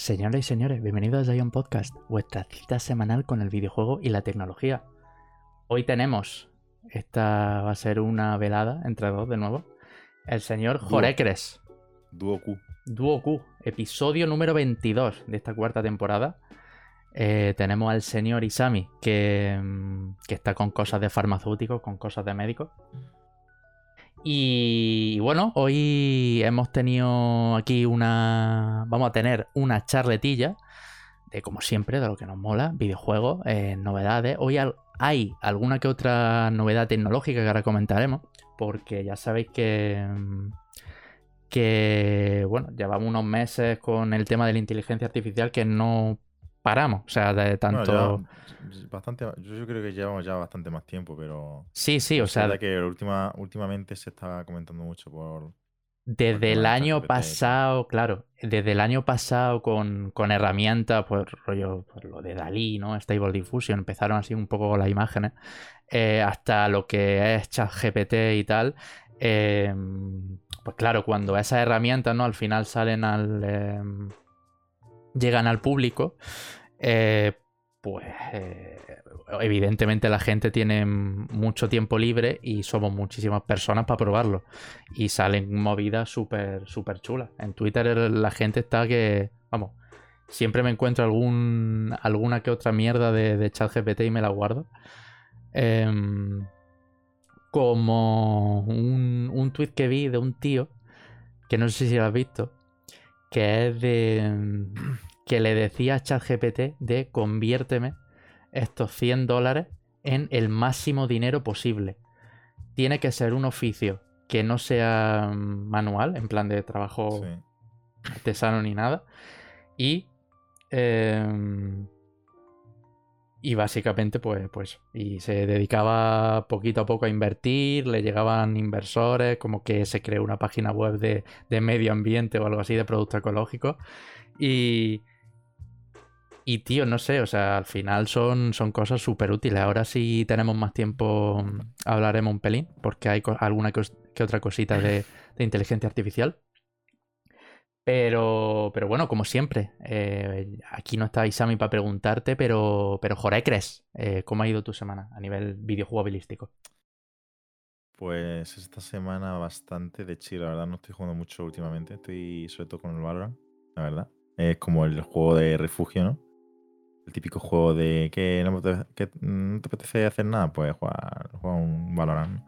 Señoras y señores, bienvenidos a Zion Podcast, vuestra cita semanal con el videojuego y la tecnología. Hoy tenemos, esta va a ser una velada entre dos de nuevo, el señor. Jorecres, Duo Q. Duo Q, episodio número 22 de esta cuarta temporada. Eh, tenemos al señor Isami, que, mm, que está con cosas de farmacéuticos, con cosas de médicos. Y bueno, hoy hemos tenido aquí una. Vamos a tener una charletilla de, como siempre, de lo que nos mola: videojuegos, eh, novedades. Hoy hay alguna que otra novedad tecnológica que ahora comentaremos, porque ya sabéis que. mm, Que, bueno, llevamos unos meses con el tema de la inteligencia artificial que no paramos. O sea, de Bueno, tanto. ya bastante, yo, yo creo que llevamos ya bastante más tiempo, pero Sí, sí, o sea, verdad que última, últimamente se está comentando mucho por... Desde el de año pasado, claro, desde el año pasado con, con herramientas, pues rollo, pues, lo de Dalí, ¿no? Stable Diffusion, empezaron así un poco con las imágenes, eh, hasta lo que es ChatGPT y tal. eh, pues claro, cuando esas herramientas, ¿no? Al final salen al. eh, llegan al público, eh, pues eh, evidentemente la gente tiene mucho tiempo libre y somos muchísimas personas para probarlo y salen movidas súper súper chulas. En Twitter la gente está que, vamos, siempre me encuentro algún alguna que otra mierda de, de ChatGPT y me la guardo. Em, como un, un tweet que vi de un tío, que no sé si lo has visto, que es de em, que le decía a ChatGPT de conviérteme estos 100 dólares en el máximo dinero posible. Tiene que ser un oficio que no sea mm, manual, en plan de trabajo Sí. artesano ni nada. Y. em, y básicamente, pues, pues. Y se dedicaba poquito a poco a invertir, le llegaban inversores, como que se creó una página web de, de medio ambiente o algo así, de producto ecológico. Y. Y tío, no sé, o sea, al final son, son cosas súper útiles. Ahora si tenemos más tiempo hablaremos un pelín, porque hay alguna que, que otra cosita de, de inteligencia artificial. Pero, pero bueno, como siempre, eh, aquí no está Isami para preguntarte, pero, pero Jorecres, eh, ¿cómo ha ido tu semana a nivel videojugabilístico? Pues esta semana bastante de chill, la verdad no estoy jugando mucho últimamente, estoy sobre todo con el Valorant, la verdad. Es como el juego de refugio, ¿no? El típico juego de que no te, que no te apetece hacer nada, pues jugar, jugar un Valorant.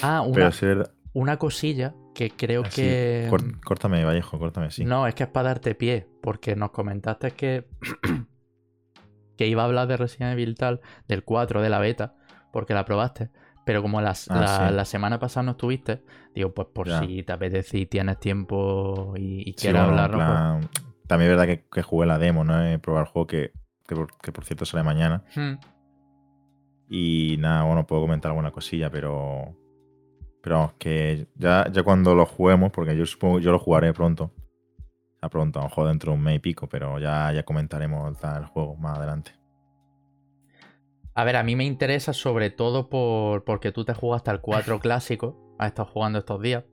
Ah, una, Pero sí verdad. Una cosilla que creo Así, que... córt- córtame, Vallejo, córtame, sí. No, es que es para darte pie, porque nos comentaste que, que iba a hablar de Resident Evil tal, del 4, de la beta, porque la probaste. Pero como las- Ah, la, sí. la semana pasada no estuviste, digo, pues por Ya. si te apetece y tienes tiempo y, y Sí, quieres bueno, pues- También es verdad que, que jugué la demo, ¿no? He probado el juego que, que, por, que por cierto sale mañana. Hmm. Y nada, bueno, puedo comentar alguna cosilla, pero. Pero vamos, que ya, ya cuando lo juguemos, porque yo supongo yo lo jugaré pronto. A pronto, a lo mejor dentro de un mes y pico, pero ya, ya comentaremos el juego más adelante. A ver, a mí me interesa sobre todo por, porque tú te jugaste al 4 clásico, has estado jugando estos días.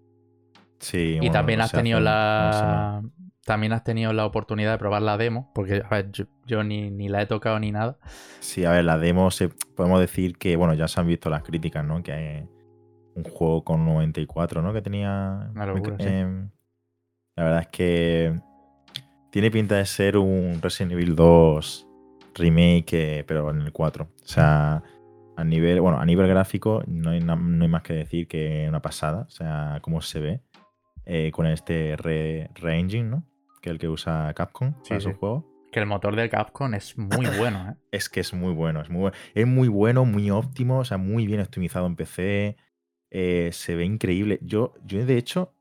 Sí, Y bueno, también no has tenido hace la. También has tenido la oportunidad de probar la demo. Porque, a ver, yo, yo ni, ni la he tocado ni nada. Sí, a ver, la demo se, podemos decir que, bueno, ya se han visto las críticas, ¿no? Que un juego con 94, ¿no? Que tenía. Una locura, sí. em, La verdad es que tiene pinta de ser un Resident Evil 2 remake, eh, pero en el 4. O sea, a nivel, bueno, a nivel gráfico no hay, na- no hay más que decir que una pasada. O sea, cómo se ve eh, con este re, re-engine, ¿no? Que es el que usa Capcom Sí, para sí. su juego. Que el motor del Capcom es muy bueno, ¿eh? Es que es muy bueno, es muy bueno. Es muy bueno, muy óptimo, o sea, muy bien optimizado en PC. Eh, se ve increíble. Yo, yo de hecho,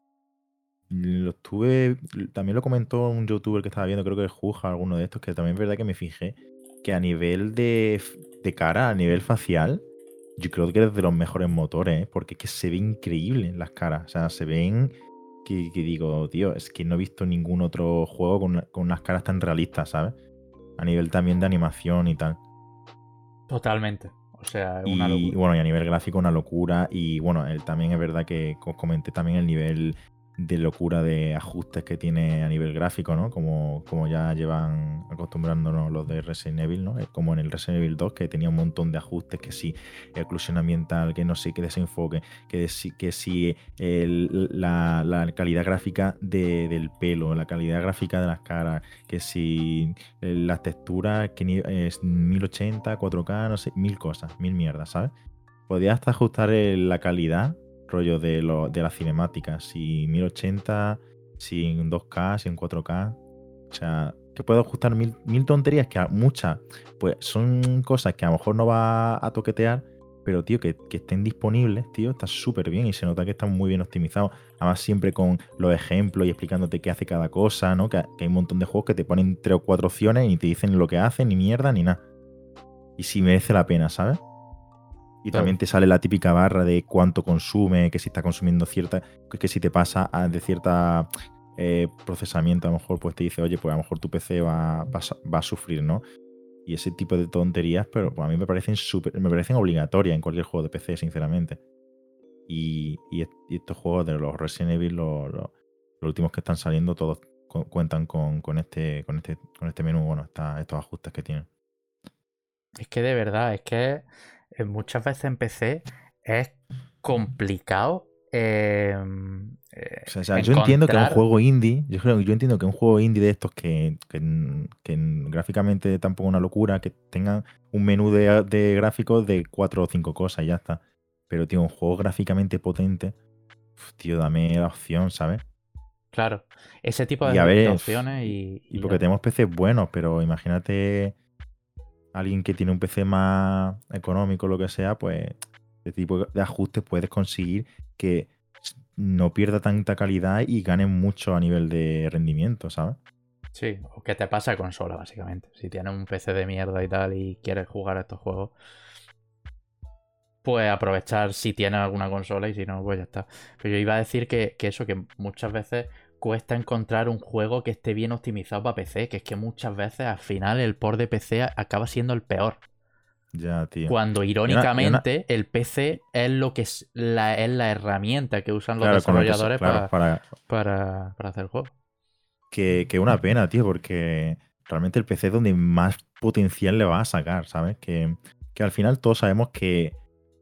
lo estuve. También lo comentó un youtuber que estaba viendo, creo que es Juja, alguno de estos, que también es verdad que me fijé que a nivel de, de cara, a nivel facial, yo creo que es de los mejores motores, ¿eh? porque es que se ve increíble las caras. O sea, se ven. Que, que digo, tío, es que no he visto ningún otro juego con, con unas caras tan realistas, ¿sabes? A nivel también de animación y tal. Totalmente. O sea, una Y locura. bueno, y a nivel gráfico una locura. Y bueno, él también es verdad que os comenté también el nivel de locura de ajustes que tiene a nivel gráfico, ¿no? Como, como ya llevan acostumbrándonos los de Resident Evil, ¿no? Como en el Resident Evil 2, que tenía un montón de ajustes, que si exclusión ambiental, que no sé, que desenfoque, que si, que si la, calidad gráfica del pelo, la calidad gráfica de las caras, que si las texturas, que es 1080, 4K, no sé, mil cosas, mil mierdas, ¿sabes? Podía hasta ajustar la calidad rollo de, lo, de la cinemática, si 1080, si en 2K, si en 4K. O sea, que puedo ajustar mil, tonterías que muchas, pues son cosas que a lo mejor no va a toquetear, pero tío, que, estén disponibles, tío, está súper bien y se nota que están muy bien optimizados. Además, siempre con los ejemplos y explicándote qué hace cada cosa, ¿no? Que, que hay un montón de juegos que te ponen tres o cuatro opciones y te dicen lo que hacen, ni mierda, ni nada. Y si merece la pena, ¿sabes? Y también te sale la típica barra de cuánto consume, que si está consumiendo cierta. que si te pasa de cierta eh, procesamiento, a lo mejor pues te dice, oye, pues a lo mejor tu PC va, va, a sufrir, ¿no? Y ese tipo de tonterías, pero pues, a mí me parecen super, me parecen obligatorias en cualquier juego de PC, sinceramente. Y, estos juegos de los Resident Evil, los, los, últimos que están saliendo, todos cuentan con, este, con, este, con este menú, bueno, estos ajustes que tienen. Es que de verdad, es que muchas veces en PC es complicado. Em, eh, o sea, yo entiendo que un juego indie, yo, creo, yo entiendo que un juego indie de estos que, gráficamente tampoco una locura, que tengan un menú de, gráficos de cuatro o cinco cosas y ya está. Pero, tío, un juego gráficamente potente, tío, dame la opción, ¿sabes? Claro, ese tipo de, opciones y, y, porque tenemos PCs buenos, pero imagínate alguien que tiene un PC más económico, lo que sea, pues este tipo de ajustes puedes conseguir que no pierda tanta calidad y gane mucho a nivel de rendimiento, ¿sabes? Sí, o que te pasa consola, básicamente. Si tienes un PC de mierda y tal y quieres jugar a estos juegos, pues aprovechar si tienes alguna consola y si no, pues ya está. Pero yo iba a decir que, que eso, que muchas veces cuesta encontrar un juego que esté bien optimizado para PC, que es que muchas veces al final el port de PC acaba siendo el peor. Ya, tío. Cuando irónicamente el PC es lo que es la, es la herramienta que usan los desarrolladores para, para, hacer el juego. Que, que, una pena, tío, porque realmente el PC es donde más potencial le va a sacar, ¿sabes? Que, al final todos sabemos que,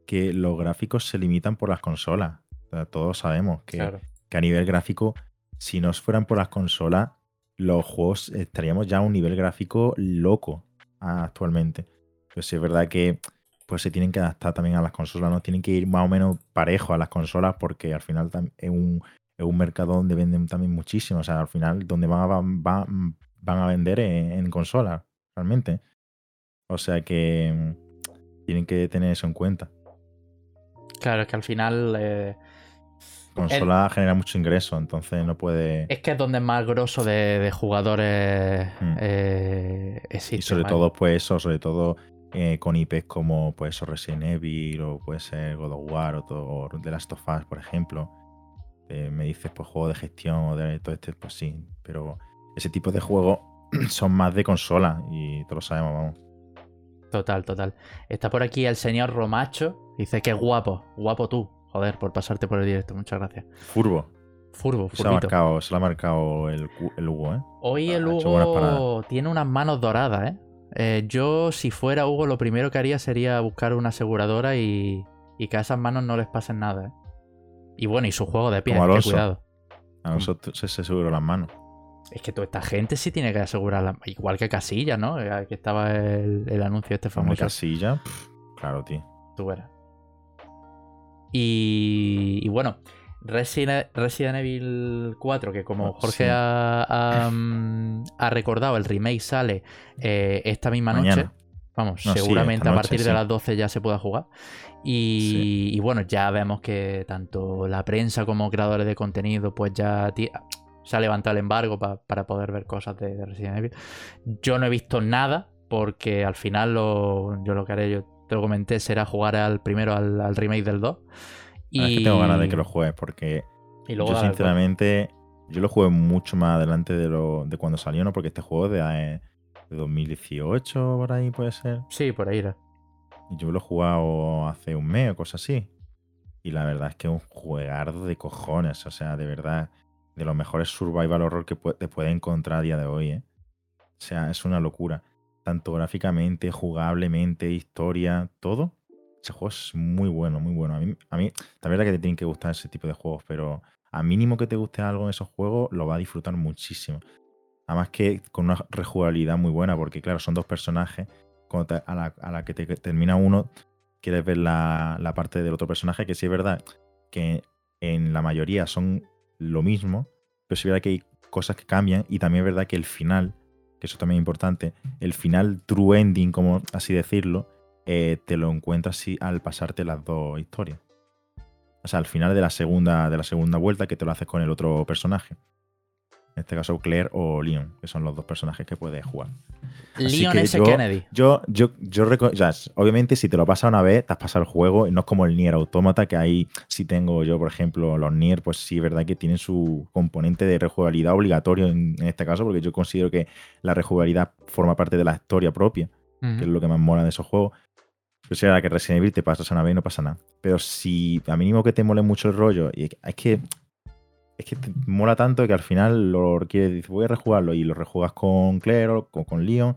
que, los gráficos se limitan por las consolas. todos sabemos que, que a nivel gráfico si nos fueran por las consolas, los juegos estaríamos ya a un nivel gráfico loco actualmente. Pero sí es verdad que pues se tienen que adaptar también a las consolas, no tienen que ir más o menos parejo a las consolas porque al final es un, es un mercado donde venden también muchísimo. O sea, al final donde van a, van, van a vender en, consolas, realmente. O sea que mm, tienen que tener eso en cuenta. Claro, es que al final eh, consola genera mucho ingreso, entonces no puede. Es que es donde más grosso de, jugadores hmm. eh, existe. Y sobre todo, pues eso, sobre todo eh, con IPs como pues Resident Evil o puede ser God of War o, todo, The Last of Us, por ejemplo. Eh, me dices, pues juego de gestión o de todo este, pues sí. Pero ese tipo de juegos son más de consola y todos lo sabemos, vamos. Total, total. Está por aquí el señor Romacho. Dice que guapo, guapo tú. Joder, por pasarte por el directo, muchas gracias. Furbo. Furbo, se, ha marcado, se lo ha marcado el, Hugo, ¿eh? Hoy el Hugo tiene unas manos doradas, ¿eh? ¿eh? Yo, si fuera Hugo, lo primero que haría sería buscar una aseguradora y, que a esas manos no les pasen nada, ¿eh? Y bueno, y su juego de pie, que cuidado. A nosotros se aseguró las manos. Es que toda esta gente sí tiene que asegurar, igual que Casilla, ¿no? Aquí estaba el, anuncio este famoso. Casilla? claro, tío. Tú verás. Y, bueno, Resident, Evil 4, que como ah, Jorge mm, ha, recordado, el remake sale eh, esta misma noche. Vamos, seguramente a partir de las 12 ya se pueda jugar. Y, bueno, ya vemos que tanto la prensa como creadores de contenido, pues ya se ha levantado el embargo para poder ver cosas de, Resident Evil. Yo no he visto nada, porque al final lo, yo lo que haré, yo te lo comenté, será jugar al primero al, remake del 2. Y... Ah, es que tengo ganas de que lo juegues porque yo sinceramente yo lo jugué mucho más adelante de, lo, de cuando salió, ¿no? Porque este juego de, eh, de 2018, por ahí puede ser. Sí, por ahí era. Yo lo he jugado hace un mes o cosas así. Y la verdad es que es un juegardo de cojones. O sea, de verdad. de los mejores survival horror que te puedes encontrar a día de hoy. ¿eh? O sea, es una locura. Tanto gráficamente, jugablemente, historia, todo. Ese juego es muy bueno, muy bueno. A mí, a mí la verdad que te tienen que gustar ese tipo de juegos, pero a mínimo que te guste algo en esos juegos, lo va a disfrutar muchísimo. Además que con una rejugabilidad muy buena, porque claro, son dos personajes. a, la, que te termina uno, quieres ver la, la, parte del otro personaje, que sí es verdad que en la mayoría son lo mismo, pero sí es verdad que hay cosas que cambian y también es verdad que el final, que eso también es importante, el final true ending, como así decirlo, eh, te lo encuentras al pasarte las dos historias. O sea, al final de la segunda, de la segunda vuelta que te lo haces con el otro personaje. En este caso, Claire o Leon, que son los dos personajes que puedes jugar. Leon S. Kennedy. Yo, yo, yo, obviamente, si te lo pasas una vez, te has pasado el juego. Y no es como el Nier Automata, que ahí si tengo yo, por ejemplo, los Nier, pues sí es verdad que tienen su componente de rejugabilidad obligatorio en, este caso, porque yo considero que la rejugabilidad forma parte de la historia propia, que es lo que más mola de esos juegos. Si era que Resident Evil te pasas una vez y no pasa nada. Pero si a mínimo que te mole mucho el rollo, y es que es que mola tanto que al final lo quieres, voy a rejugarlo y lo rejugas con Claire o con, Leon.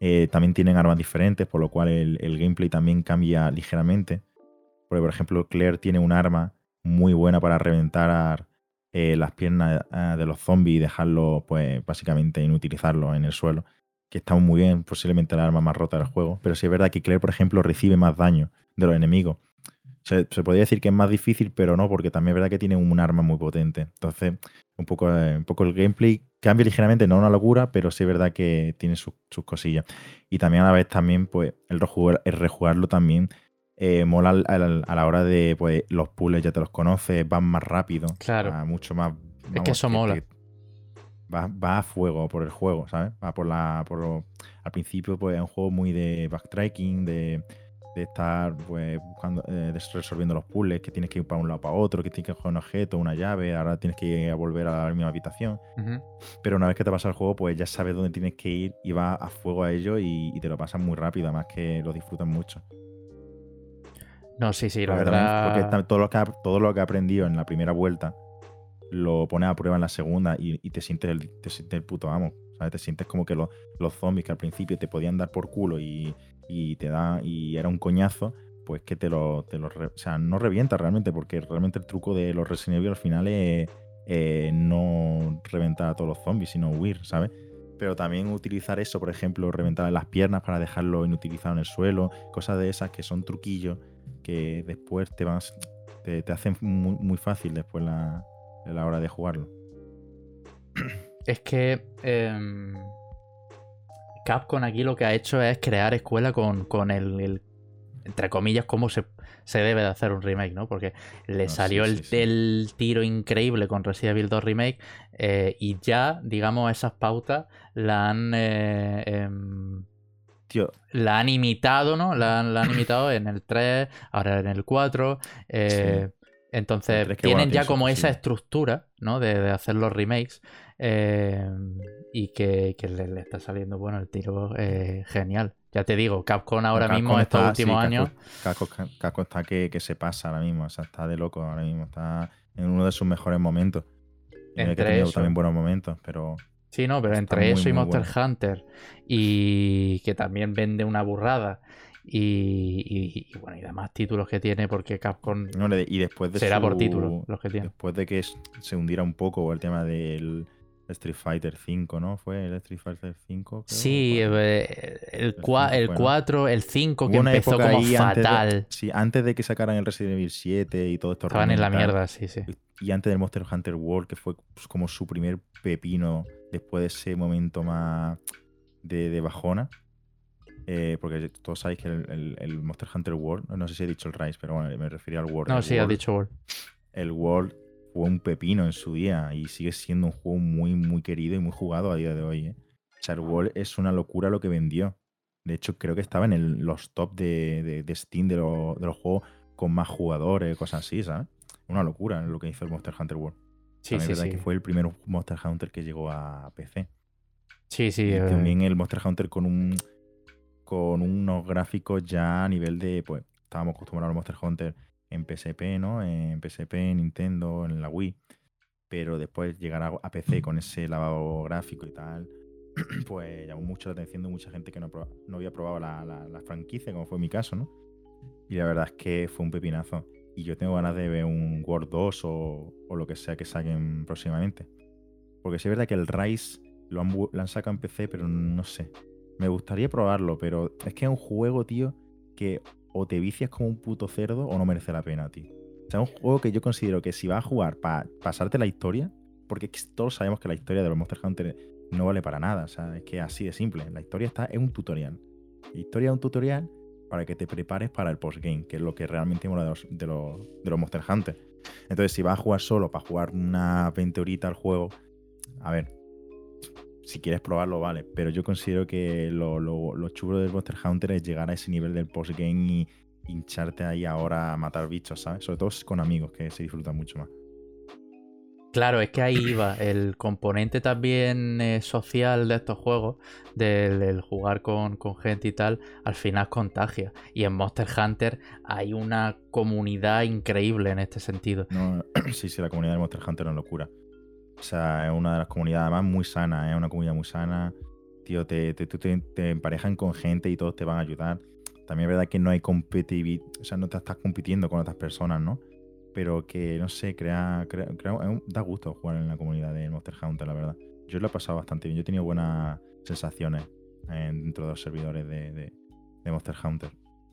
Eh, también tienen armas diferentes, por lo cual el, gameplay también cambia ligeramente. Porque, por ejemplo, Claire tiene un arma muy buena para reventar eh, las piernas eh, de los zombies y dejarlo, pues, básicamente inutilizarlo en el suelo. Que está muy bien, posiblemente la arma más rota del juego. Pero sí es verdad que Claire, por ejemplo, recibe más daño de los enemigos. Se, podría decir que es más difícil, pero no, porque también es verdad que tiene un arma muy potente. Entonces, un poco, eh, un poco el gameplay cambia ligeramente, no una locura, pero sí es verdad que tiene sus, cosillas. Y también a la vez también, pues, el, rejugarlo también eh, mola a, la hora de, pues, los puzzles ya te los conoces, van más rápido. Claro. mucho más. es que eso mola. va, a fuego por el juego, ¿sabes? Va por la. Por, al principio, pues, es un juego muy de backtracking, de de estar pues buscando, eh, resolviendo los puzzles, que tienes que ir para un lado para otro, que tienes que coger un objeto, una llave, ahora tienes que ir a volver a la misma habitación. Pero una vez que te pasa el juego, pues ya sabes dónde tienes que ir y vas a fuego a ello y, te lo pasas muy rápido, además que lo disfrutas mucho. No, sí, sí, la verdad. Porque todo lo, que ha, todo lo que he aprendido en la primera vuelta lo pones a prueba en la segunda y, te, sientes el, te sientes el puto amo. ¿sabes? Te sientes como que los zombies que al principio te podían dar por culo y, y te da y era un coñazo, pues que te lo, te lo o sea, no revienta realmente, porque realmente el truco de los Resident al final es eh, no reventar a todos los zombies, sino huir, ¿sabes? Pero también utilizar eso, por ejemplo, reventar las piernas para dejarlo inutilizado en el suelo, cosas de esas que son truquillos que después te vas te, hacen muy, fácil después la, la hora de jugarlo. Es que em, Capcom aquí lo que ha hecho es crear escuela con, el, entre comillas, cómo se, se, debe de hacer un remake, ¿no? Porque le salió el, tiro increíble con Resident Evil 2 Remake eh, y ya, digamos, esas pautas la han... Eh, em, la han imitado, ¿no? La, han imitado en el 3, ahora en el 4. Eh, entonces, tienen ya como esa estructura, ¿no? De, de, hacer los remakes. Em, y que, le, está saliendo bueno el tiro eh, genial. Ya te digo, Capcom ahora mismo, estos últimos años. Capcom, está que, se pasa ahora mismo, o sea, está de loco ahora mismo, está en uno de sus mejores momentos. Entre que también buenos momentos, pero. Sí, no, pero entre eso y Monster Hunter, y que también vende una burrada, y, bueno, y demás títulos que tiene, porque Capcom y después de será por títulos los que tiene. Después de que se hundiera un poco el tema del Street Fighter 5, ¿no? ¿Fue el Street Fighter 5? Sí, eh, el, 4, el 5 que empezó como fatal. sí, antes de que sacaran el Resident Evil 7 y todo esto. Estaban en la mierda, sí, sí. Y antes del Monster Hunter World, que fue pues, como su primer pepino después de ese momento más de, bajona. Eh, porque todos sabéis que el, Monster Hunter World, no sé si he dicho el Rise, pero bueno, me refería al World. No, sí, ha dicho World. El World fue un pepino en su día y sigue siendo un juego muy, muy querido y muy jugado a día de hoy. ¿eh? World es una locura lo que vendió. De hecho, creo que estaba en los top de, Steam de, los juegos con más jugadores, cosas así, ¿sabes? Una locura lo que hizo el Monster Hunter World. Sí, sí, sí. que fue el primer Monster Hunter que llegó a PC. Sí, sí. Y también el Monster Hunter con un con unos gráficos ya a nivel de, pues, estábamos acostumbrados al Monster Hunter en PSP, ¿no? En PSP, en Nintendo, en la Wii. pero después llegar a, PC con ese lavado gráfico y tal, pues llamó mucho la atención de mucha gente que no, no había probado la, la, franquicia, como fue mi caso, ¿no? Y la verdad es que fue un pepinazo. Y yo tengo ganas de ver un World 2 o, o lo que sea que saquen próximamente. Porque sí es verdad que el Rise lo han, lo han sacado en PC, pero no sé. Me gustaría probarlo, pero es que es un juego, tío, que o te vicias como un puto cerdo o no merece la pena, tío. O sea, es un juego que yo considero que si vas a jugar para pasarte la historia, porque todos sabemos que la historia de los Monster Hunter no vale para nada, o sea, es que así de simple. La historia está en un tutorial. La historia es un tutorial para que te prepares para el postgame, que es lo que realmente mola de los, de los, de los Monster Hunter. Entonces, si vas a jugar solo para jugar una 20 horitas al juego, a ver, si quieres probarlo, vale. Pero yo considero que lo, lo, chulo del Monster Hunter es llegar a ese nivel del postgame y hincharte ahí ahora a matar bichos, ¿sabes? Sobre todo con amigos, que se disfruta mucho más. Claro, es que ahí iba el componente también eh, social de estos juegos, del, jugar con, con, gente y tal, al final contagia. Y en Monster Hunter hay una comunidad increíble en este sentido. No, sí, sí, la comunidad de Monster Hunter es una locura. O sea, es una de las comunidades además muy sana, es una comunidad muy sana. Tío, te, te, te, emparejan con gente y todos te van a ayudar. También es verdad que no hay competitividad, o sea, no te estás compitiendo con otras personas, ¿no? Pero que, no sé, crea, crea, da gusto jugar en la comunidad de Monster Hunter, la verdad. Yo lo he pasado bastante bien, yo he tenido buenas sensaciones dentro de los servidores de, de Monster Hunter.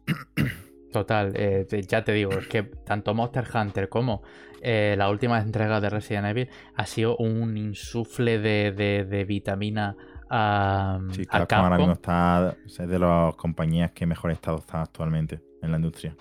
Total, eh, ya te digo, es que tanto Monster Hunter como eh, la última entrega de Resident Evil ha sido un insufle de, vitamina a, sí, a Capcom. ahora mismo está es de las compañías que mejor estado está actualmente en la industria.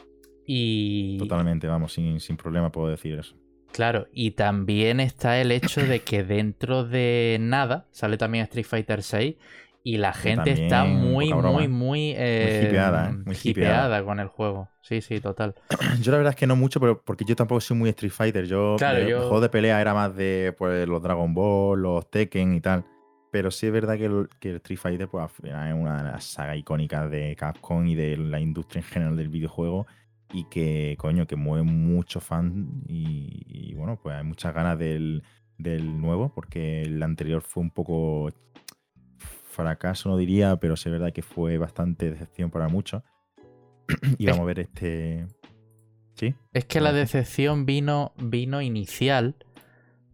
Y... Totalmente, vamos, sin, sin problema puedo decir eso. Claro, y también está el hecho de que dentro de nada sale también Street Fighter 6 y la gente está muy, muy, muy, eh, hipeada, ¿eh? muy hipeada con el juego. Sí, sí, total. Yo la verdad es que no mucho, pero porque yo tampoco soy muy Street Fighter. Yo, claro, el juego de pelea era más de pues, los Dragon Ball, los Tekken y tal. Pero sí es verdad que el, que Street Fighter pues, es una de las sagas icónicas de Capcom y de la industria en general del videojuego. Y que, coño, que mueve mucho fan. Y, y bueno, pues hay muchas ganas del, del nuevo, porque el anterior fue un poco fracaso no diría, pero sí es verdad que fue bastante decepción para muchos. y vamos a ver este... ¿Sí? Es que la decepción vino, vino inicial,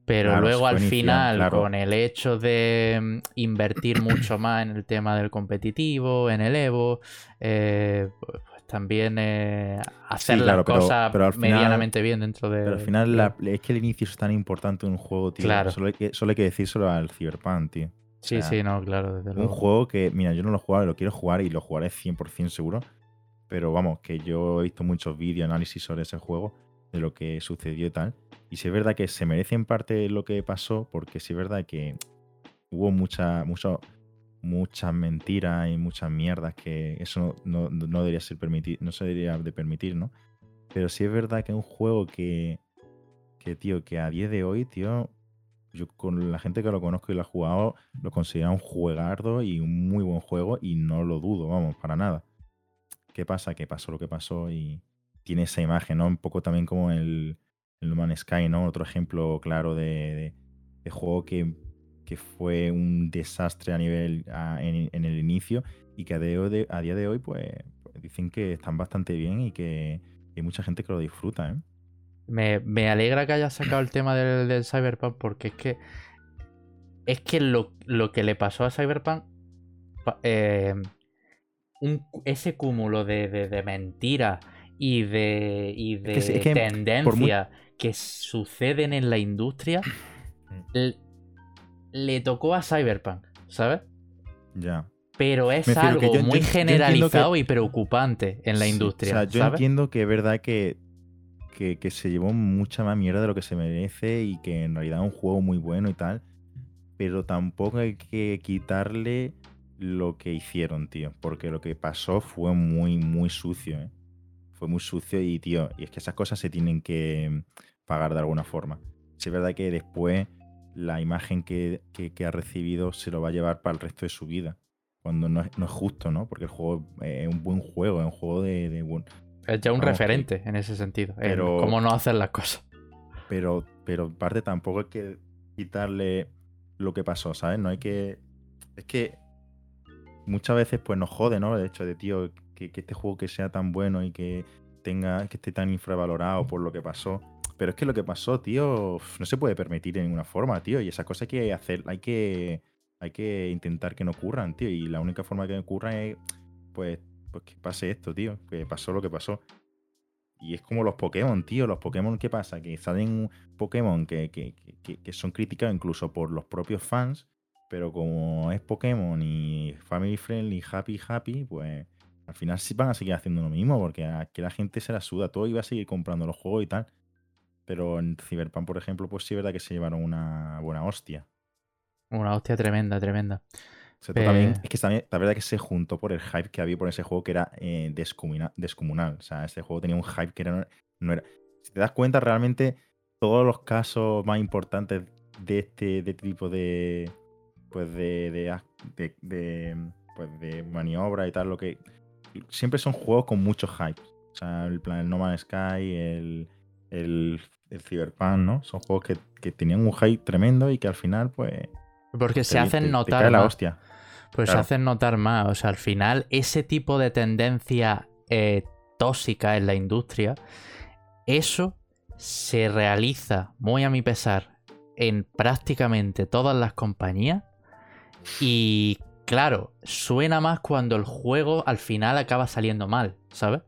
pero luego al final, con el hecho de mm, invertir mucho más en el tema del competitivo, en el Evo, eh, pues, pues también eh, hacer las cosas medianamente bien dentro de. Pero al final es que el inicio es tan importante en un juego, tío. Solo, hay que, solo hay que decírselo al Cyberpunk, tío. Sí, sí, no, claro, desde Un juego que, mira, yo no lo he jugado, lo quiero jugar y lo jugaré 100% seguro. Pero vamos, que yo he visto muchos vídeos, análisis sobre ese juego, de lo que sucedió y tal. Y si es verdad que se merece en parte lo que pasó, porque si es verdad que hubo mucha, mucho, muchas mentiras y muchas mierdas que eso no, debería ser permitir, no se debería de permitir, ¿no? Pero sí es verdad que es un juego que, que, tío, que a día de hoy, tío, yo con la gente que lo conozco y lo ha jugado, lo considera un juegardo y un muy buen juego y no lo dudo, vamos, para nada. ¿Qué pasa? Que pasó lo que pasó y tiene esa imagen, ¿no? Un poco también como el, el No Man's Sky, ¿no? Otro ejemplo claro de, juego que, fue un desastre a nivel en, el inicio y que a, a día de hoy, pues, dicen que están bastante bien y que hay mucha gente que lo disfruta, ¿eh? Me, alegra que hayas sacado el tema del, Cyberpunk porque es que es que lo, que le pasó a Cyberpunk eh, ese cúmulo de, de, mentiras y de, y de tendencias que suceden en la industria le, tocó a Cyberpunk, ¿sabes? Ya. Pero es algo muy generalizado y preocupante en la industria. O sea, yo entiendo que es verdad que que, se llevó mucha más mierda de lo que se merece y que en realidad es un juego muy bueno y tal. Pero tampoco hay que quitarle lo que hicieron, tío. Porque lo que pasó fue muy, muy sucio, ¿eh? Fue muy sucio y, tío, y es que esas cosas se tienen que pagar de alguna forma. Es verdad que después la imagen que, ha recibido se lo va a llevar para el resto de su vida. Cuando no es, justo, ¿no? Porque el juego es un buen juego, es un juego de, es ya un referente en ese sentido. Pero... cómo no hacer las cosas. pero, pero parte tampoco hay que quitarle lo que pasó, ¿sabes? No hay que. Es que muchas veces pues nos jode, ¿no? El hecho de, tío, que, que este juego que sea tan bueno y que tenga, que esté tan infravalorado por lo que pasó. Pero es que lo que pasó, tío, no se puede permitir de ninguna forma, tío. Y esas cosas hay que hacer, hay que, hay que intentar que no ocurran, tío. Y la única forma que ocurra es, pues, pues que pase esto, tío. Que pasó lo que pasó. Y es como los Pokémon, tío. Los Pokémon, ¿qué pasa? Que salen Pokémon que, que, que, son criticados incluso por los propios fans. Pero como es Pokémon y family friendly, happy, happy, pues al final sí van a seguir haciendo lo mismo. Porque aquí la gente se la suda todo y va a seguir comprando los juegos y tal. Pero en Cyberpunk, por ejemplo, pues sí es verdad que se llevaron una buena hostia. Una hostia tremenda, tremenda. O sea, también, es que también, la verdad que se juntó por el hype que había por ese juego que era eh, descomunal, descomunal. O sea, este juego tenía un hype que era, no era. Si te das cuenta, realmente todos los casos más importantes de este, de tipo de. Pues de, de, de, pues de maniobra y tal, lo que. Siempre son juegos con mucho hype. O sea, el plan el No Man's Sky, el, el, el Cyberpunk, ¿no? Son juegos que, que, tenían un hype tremendo y que al final, pues. Porque te, se hacen te, notar. Te cae la hostia. Pues Claro. hacen notar más. O sea, al final, ese tipo de tendencia eh, tóxica en la industria, eso se realiza, muy a mi pesar, en prácticamente todas las compañías. Y claro, suena más cuando el juego al final acaba saliendo mal, ¿sabes?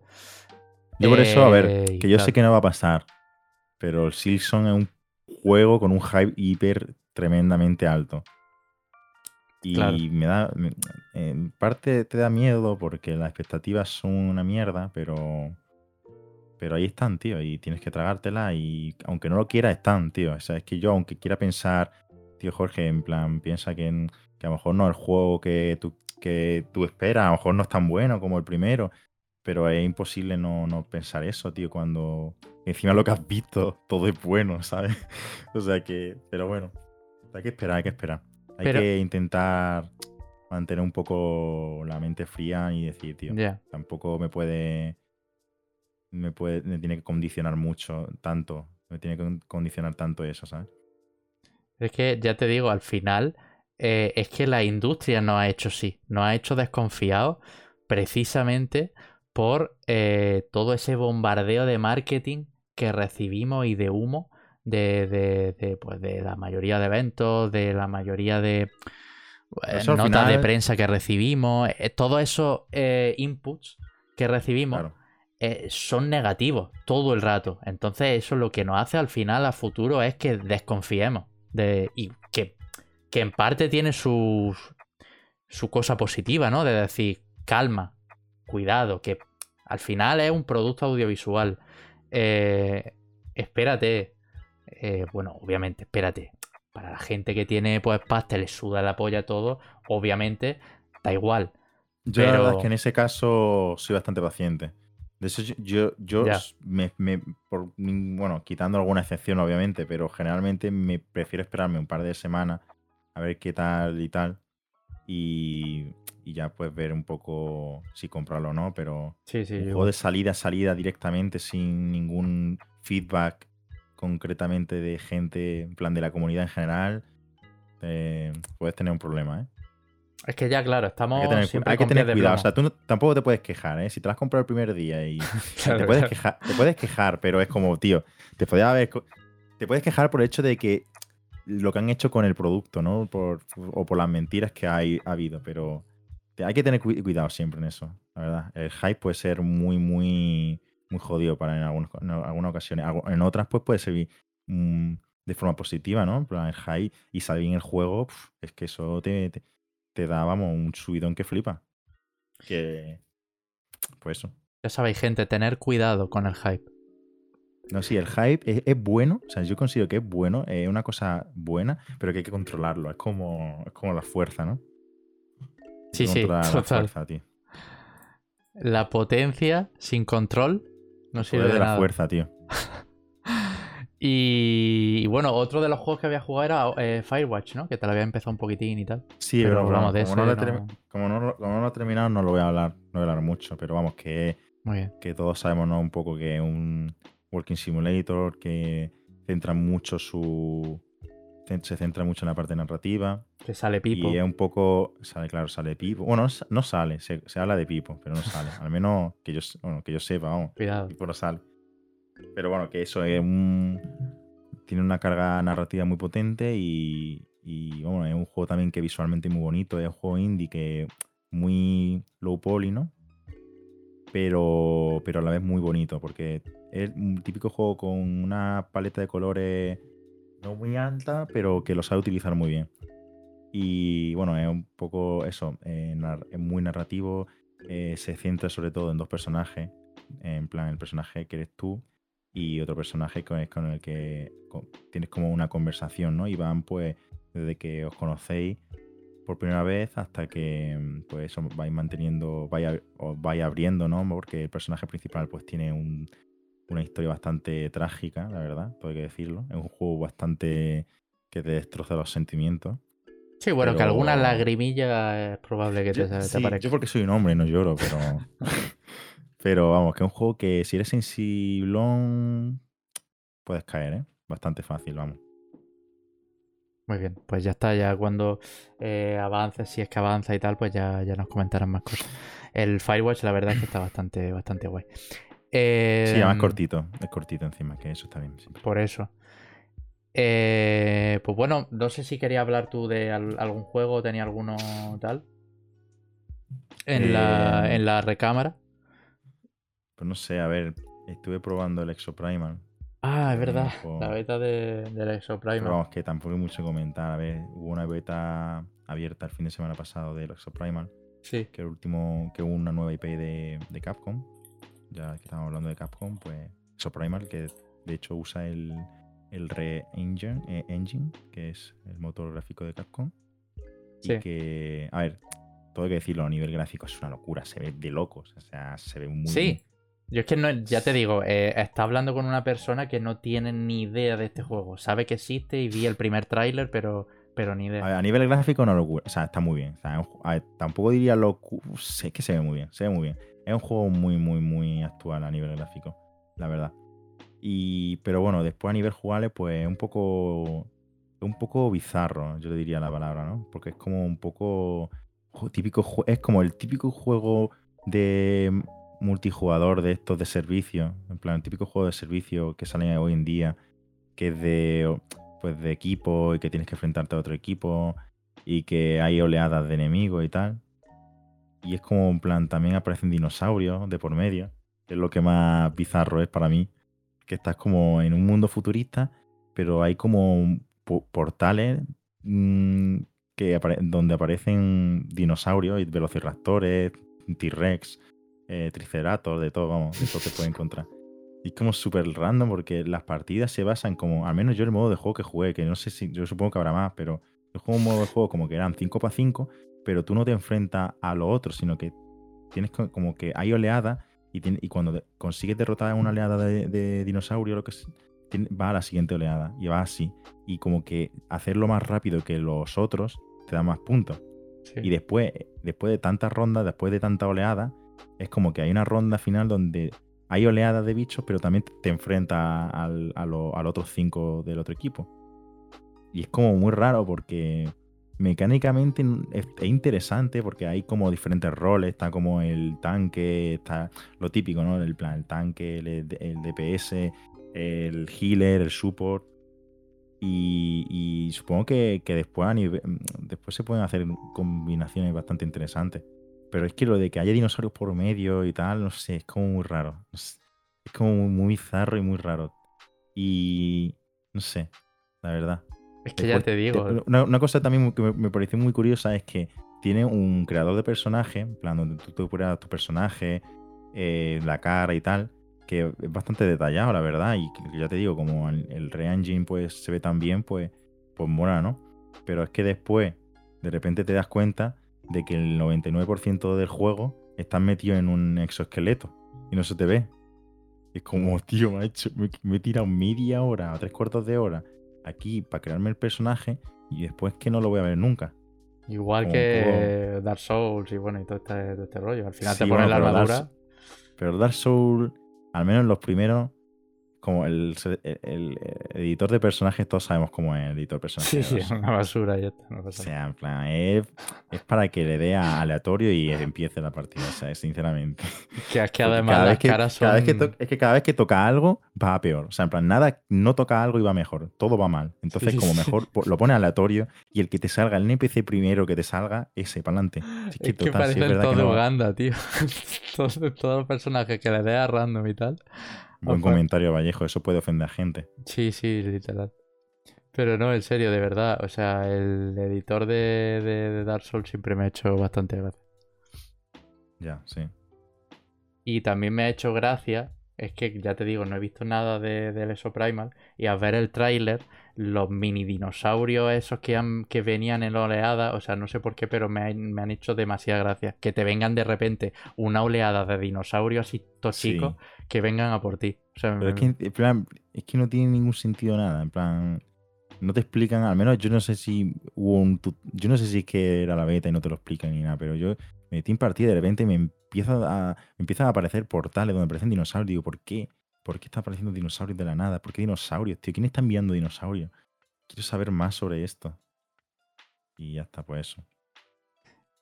Yo por eso, a ver, Eh, que yo claro. sé que no va a pasar, pero el Silson es un juego con un hype hiper tremendamente alto. Y me da. en parte te da miedo porque las expectativas son una mierda, pero. Pero ahí están, tío, y tienes que tragártela y aunque no lo quieras, están, tío. O sea, es que yo, aunque quiera pensar, tío Jorge, en plan, piensa que, que a lo mejor no el juego que tú, que tú esperas, a lo mejor no es tan bueno como el primero, pero es imposible no, no pensar eso, tío, cuando encima lo que has visto, todo es bueno, ¿sabes? O sea que, pero bueno, hay que esperar, hay que esperar. Hay Pero- que intentar mantener un poco la mente fría y decir, tío, tampoco me puede, me puede, me tiene que condicionar mucho, tanto, me tiene que condicionar tanto eso, ¿sabes? Es que ya te digo, al final eh, es que la industria nos ha hecho sí, nos ha hecho desconfiados precisamente por eh, todo ese bombardeo de marketing que recibimos y de humo de, de- de, pues, de la mayoría de eventos, de la mayoría de al notas de prensa que recibimos, eh, todos esos eh, inputs que recibimos Claro. eh, son negativos todo el rato. Entonces, eso lo que nos hace al final, a futuro, es que desconfiemos. De, y que, que en parte tiene su, su cosa positiva, ¿no? De decir, calma, cuidado, que al final es un producto audiovisual. Eh, espérate. Eh, bueno, obviamente, espérate. Para la gente que tiene pues pasta, le suda la polla todo, obviamente, da igual. Yo la verdad Pero- es que en ese caso soy bastante paciente. De eso yo, yo, me, me- por, bueno, quitando alguna excepción obviamente, pero generalmente me prefiero esperarme un par de semanas a ver qué tal y tal. Y, y ya pues ver un poco si comprarlo o no, pero Sí, sí, un juego de salida a salida directamente sin ningún feedback concretamente de gente, en plan de la comunidad en general, eh, puedes tener un problema, ¿eh? Es que ya, claro, estamos Hay que tener, siempre hay que tener cuidado. O sea, tú no- tampoco te puedes quejar, ¿eh? Si te lo has comprado el primer día y Claro, te, puedes claro. quejar, te puedes quejar, pero es como, tío, te podía haber te puedes quejar por el hecho de que lo que han hecho con el producto, ¿no? Por, o por las mentiras que hay, ha habido, pero hay que tener cu- cuidado siempre en eso, la verdad. El hype puede ser muy, muy, muy jodido para en, algunos- en algunas ocasiones. En otras, pues puede servir mm, de forma positiva, ¿no? En hype y salir bien el juego, pf, es que eso te, te, te da, vamos, un subidón que flipa. Que. Pues eso. Ya sabéis, gente, tener cuidado con el hype. No, sí, el hype es, es bueno, o sea, yo considero que es bueno, es una cosa buena, pero que hay que controlarlo. Es como, es como la fuerza, ¿no? Sí, sí, controlar la total. fuerza, tío. La potencia sin control no sirve de de la nada. fuerza, tío. Y, y bueno, otro de los juegos que había jugado era eh, Firewatch, ¿no? Que te lo había empezado un poquitín y tal. Sí, Pero pero, hablamos vamos, de como, no ese, lo he termi- no- como no lo- como no lo he terminado, no lo voy a hablar, no voy a hablar mucho, pero vamos, que, Muy bien. que todos sabemos, ¿no? Un poco que es un Working Simulator, que centra mucho su. Se centra mucho en la parte narrativa. Que sale Pipo. Y es un poco. Sale, claro, sale Pipo. Bueno, no sale, se, habla de Pipo, pero no sale. Al menos que yo, bueno, que yo sepa, vamos. Cuidado. Pipo no sale. Pero bueno, que eso es un. Tiene una carga narrativa muy potente y, y bueno, es un juego también que visualmente es muy bonito. Es un juego indie que muy low poly, ¿no? Pero, pero a la vez muy bonito, porque es un típico juego con una paleta de colores no muy alta, pero que lo sabe utilizar muy bien. Y bueno, es un poco eso, eh, es muy narrativo, eh, se centra sobre todo en dos personajes, en plan el personaje que eres tú y otro personaje con el, que tienes como una conversación, ¿no? Y van pues desde que os conocéis por primera vez hasta que pues vais manteniendo, vais, os vais abriendo, ¿no? Porque el personaje principal pues tiene una historia bastante trágica, la verdad, todo hay que decirlo. Es un juego bastante que te destroza los sentimientos. Sí, bueno, que alguna lagrimilla es probable que te, sí, aparezca. Yo porque soy un hombre no lloro, pero... pero vamos, que es un juego que si eres sensiblón puedes caer, ¿eh? Bastante fácil, vamos. Muy bien, pues ya está, ya cuando eh, avance, si es que avanza y tal, pues ya, ya nos comentarán más cosas. El Firewatch, la verdad es que está bastante, bastante guay. Sí, además em, cortito, es cortito encima, que eso está bien. Por eso. Eh, pues bueno, no sé si quería hablar tú de algún juego, tenía alguno tal. En, la, en la recámara. Pues no sé, a ver, estuve probando el Exoprimal. Ah, es verdad. La beta de, la Exoprimal. Pero vamos, que tampoco hay mucho que comentar. A ver, hubo una beta abierta el fin de semana pasado del Exoprimal. Sí. Que el último, que hubo una nueva IP de, Capcom. Ya que estamos hablando de Capcom, pues Exoprimal, que de hecho usa el, el Re-Engine, eh, Engine, que es el motor gráfico de Capcom. Sí. Y que, a ver, todo hay que decirlo, a nivel gráfico es una locura, se ve de locos, o sea, se ve muy... Sí, yo es que no, ya te digo, eh, está hablando con una persona que no tiene ni idea de este juego. Sabe que existe y vi el primer tráiler, pero, pero ni idea. A, nivel gráfico no locura. O sea, está muy bien. tampoco diría locura. Sé que se ve muy bien. Se ve muy bien. Es un juego muy, muy, muy actual a nivel gráfico. La verdad. Y, pero bueno, después a nivel jugable, pues es un poco. Un poco bizarro, yo le diría la palabra, ¿no? Porque es como un poco. Típico, es como el típico juego de multijugador de estos de servicio, en plan, el típico juego de servicio que sale hoy en día, que es de, pues, de equipo y que tienes que enfrentarte a otro equipo y que hay oleadas de enemigos y tal. Y es como, en plan, también aparecen dinosaurios de por medio, es lo que más bizarro es para mí, que estás como en un mundo futurista, pero hay como portales mm, que donde aparecen dinosaurios y velociraptores, T-Rex, eh, Triceratops, de todo, vamos, de todo te puede encontrar. Y es como súper random porque las partidas se basan como, al menos yo el modo de juego que jugué, que no sé si, yo supongo que habrá más, pero yo juego un modo de juego como que eran 5 para 5, pero tú no te enfrentas a lo otro, sino que tienes como que hay oleadas y, y cuando consigues derrotar a una oleada de, dinosaurio, lo que va a la siguiente oleada y va así. Y como que hacerlo más rápido que los otros te da más puntos. Y después, después de tantas rondas, después de tanta oleada, es como que hay una ronda final donde hay oleadas de bichos, pero también te enfrenta al, a, los otros cinco del otro equipo. Y es como muy raro porque mecánicamente es, interesante porque hay como diferentes roles. Está como el tanque, está lo típico, ¿no? El plan, el tanque, el, DPS, el healer, el support. Y, supongo que, después, después se pueden hacer combinaciones bastante interesantes. Pero es que lo de que haya dinosaurios por medio y tal, no sé, es como muy raro. Es como muy bizarro y muy raro. Y no sé, la verdad. Es que ya te digo. Una, cosa también que me, pareció muy curiosa es que tiene un creador de personaje, en plan, donde tú te creas tu personaje, eh, la cara y tal, que es bastante detallado, la verdad. Y ya te digo, como el, el Re-Engine pues, se ve tan bien, pues, pues mola, ¿no? Pero es que después, de repente te das cuenta de que el 99% del juego está metido en un exoesqueleto y no se te ve. Es como, tío, me, me, he tirado media hora o tres cuartos de hora aquí para crearme el personaje y después que no lo voy a ver nunca. Igual que Dark Souls y bueno, y todo este, este rollo. Al final te pones la armadura. pero Dark Souls, al menos en los primeros, como el, el- el editor de personajes, todos sabemos cómo es el editor de Sí, personajes. sí, o es una basura. Ya no o sea, en plan, es, es para que le dé a aleatorio y empiece la partida, o sea, sinceramente. Que es que además cada las vez que, caras son. cada vez que to- es que cada vez que toca algo, va a peor. O sea, en plan, nada, no toca algo y va mejor. Todo va mal. Entonces, Sí, como sí. mejor, po- lo pone aleatorio y el que te salga, el NPC primero que te salga, ese, para adelante. Es que Es que total, sí parecen es verdad todos que de no. Uganda, tío. todos, todos los personajes que le dé a random y tal. Buen Ojo. comentario, Vallejo, eso puede ofender a gente. Sí, sí, literal. Pero no, en serio, de verdad. O sea, el editor de, de- de Dark Souls siempre me ha hecho bastante gracia. Ya, sí. Y también me ha hecho gracia, es que ya te digo, no he visto nada de, del Exo Primal. Y al ver el tráiler, los mini dinosaurios esos que, han, que venían en la oleada, o sea, no sé por qué, pero me han, me han hecho demasiada gracia. Que te vengan de repente una oleada de dinosaurios así todos Sí. Que vengan a por ti. O sea, Pero es que, en plan, es que no tiene ningún sentido nada. En plan, no te explican, al menos yo no sé si hubo un. Yo no sé si es que era la beta y no te lo explican ni nada, pero yo me metí en partida y de repente me, empieza a, me empiezan a aparecer portales donde aparecen dinosaurios. Digo, ¿por qué? ¿Por qué están apareciendo dinosaurios de la nada? ¿Por qué dinosaurios, tío? ¿Quién está enviando dinosaurios? Quiero saber más sobre esto. Y ya está, pues eso.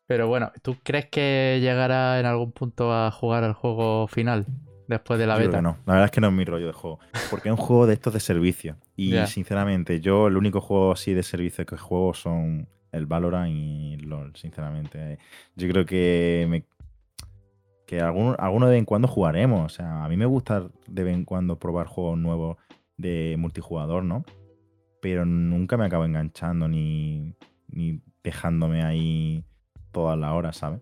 Pero bueno, ¿tú crees que llegará en algún punto a jugar al juego final? Después de la Yo creo beta. que no. La verdad es que no es mi rollo de juego. Porque es un juego de estos de servicio. Y sinceramente, yo el único juego así de servicio que juego son el Valorant y LOL, sinceramente. Yo creo que me, que alguno, alguno de vez en cuando jugaremos. O sea, a mí me gusta de vez en cuando probar juegos nuevos de multijugador, ¿no? Pero nunca me acabo enganchando ni, ni dejándome ahí todas las horas, ¿sabes?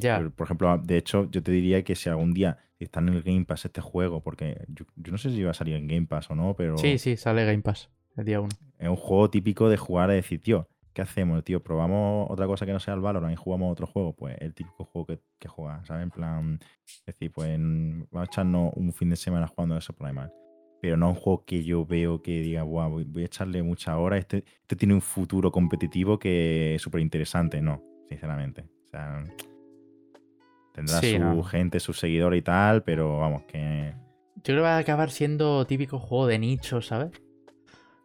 Ya. Por, por ejemplo, de hecho, yo te diría que si algún día está en el Game Pass este juego, porque yo, yo no sé si va a salir en Game Pass o no, pero Sí, sí, sale Game Pass el día 1. es un juego típico de jugar y decir, tío, ¿qué hacemos, tío? ¿Probamos otra cosa que no sea el Valorant y jugamos otro juego? Pues el típico juego que, que juega, ¿sabes? En plan, es decir, pues vamos a echarnos un fin de semana jugando eso Primal. Pero no un juego que yo veo que diga, guau, voy, voy a echarle muchas horas. Este, este tiene un futuro competitivo que es súper interesante. No, sinceramente. O sea, tendrá Sí, su no. gente, sus seguidores y tal, pero vamos, que Yo creo que va a acabar siendo típico juego de nicho, ¿sabes?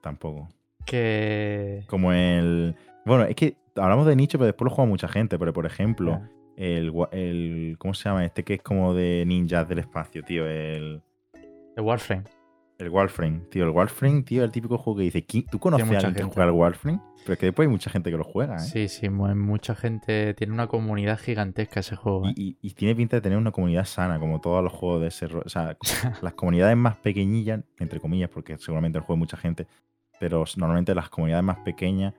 tampoco. Que. Como el. Bueno, es que hablamos de nicho, pero después lo juega mucha gente. Pero, por ejemplo, el, el. ¿Cómo se llama? Este que es como de ninjas del espacio, tío. El. El Warframe. El Warframe, tío. El Warframe, tío, el típico juego que dice. "¿Qui- ¿Tú conoces a alguien que gente. juega al Warframe? Pero es que después hay mucha gente que lo juega, ¿eh? Sí, sí, mu- mucha gente. Tiene una comunidad gigantesca ese juego. ¿eh? Y, y- y tiene pinta de tener una comunidad sana, como todos los juegos de ese O sea, las comunidades más pequeñillas, entre comillas, porque seguramente lo juega mucha gente, pero normalmente las comunidades más pequeñas,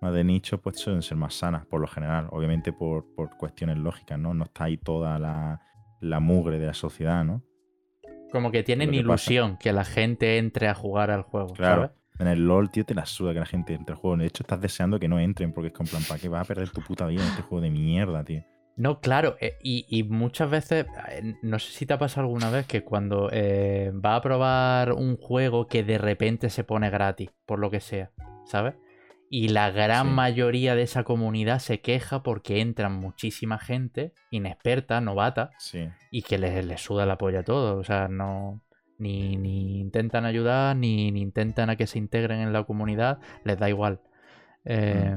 más de nicho, pues suelen ser más sanas, por lo general. Obviamente por, por cuestiones lógicas, ¿no? No está ahí toda la, la mugre de la sociedad, ¿no? Como que tienen pasa. ilusión que la gente entre a jugar al juego. Claro. ¿sabes? En el LOL, tío, te la suda que la gente entre al juego. De hecho, estás deseando que no entren, porque es en plan, ¿para qué vas a perder tu puta vida en este juego de mierda, tío? No, claro, eh, y, y muchas veces, eh, no sé si te ha pasado alguna vez que cuando eh, va a probar un juego que de repente se pone gratis, por lo que sea, ¿sabes? Y la gran Sí. mayoría de esa comunidad se queja porque entran muchísima gente inexperta, novata, Sí. y que les, les suda la polla todo. O sea, no. Ni, ni intentan ayudar, ni, ni intentan a que se integren en la comunidad, les da igual. Eh,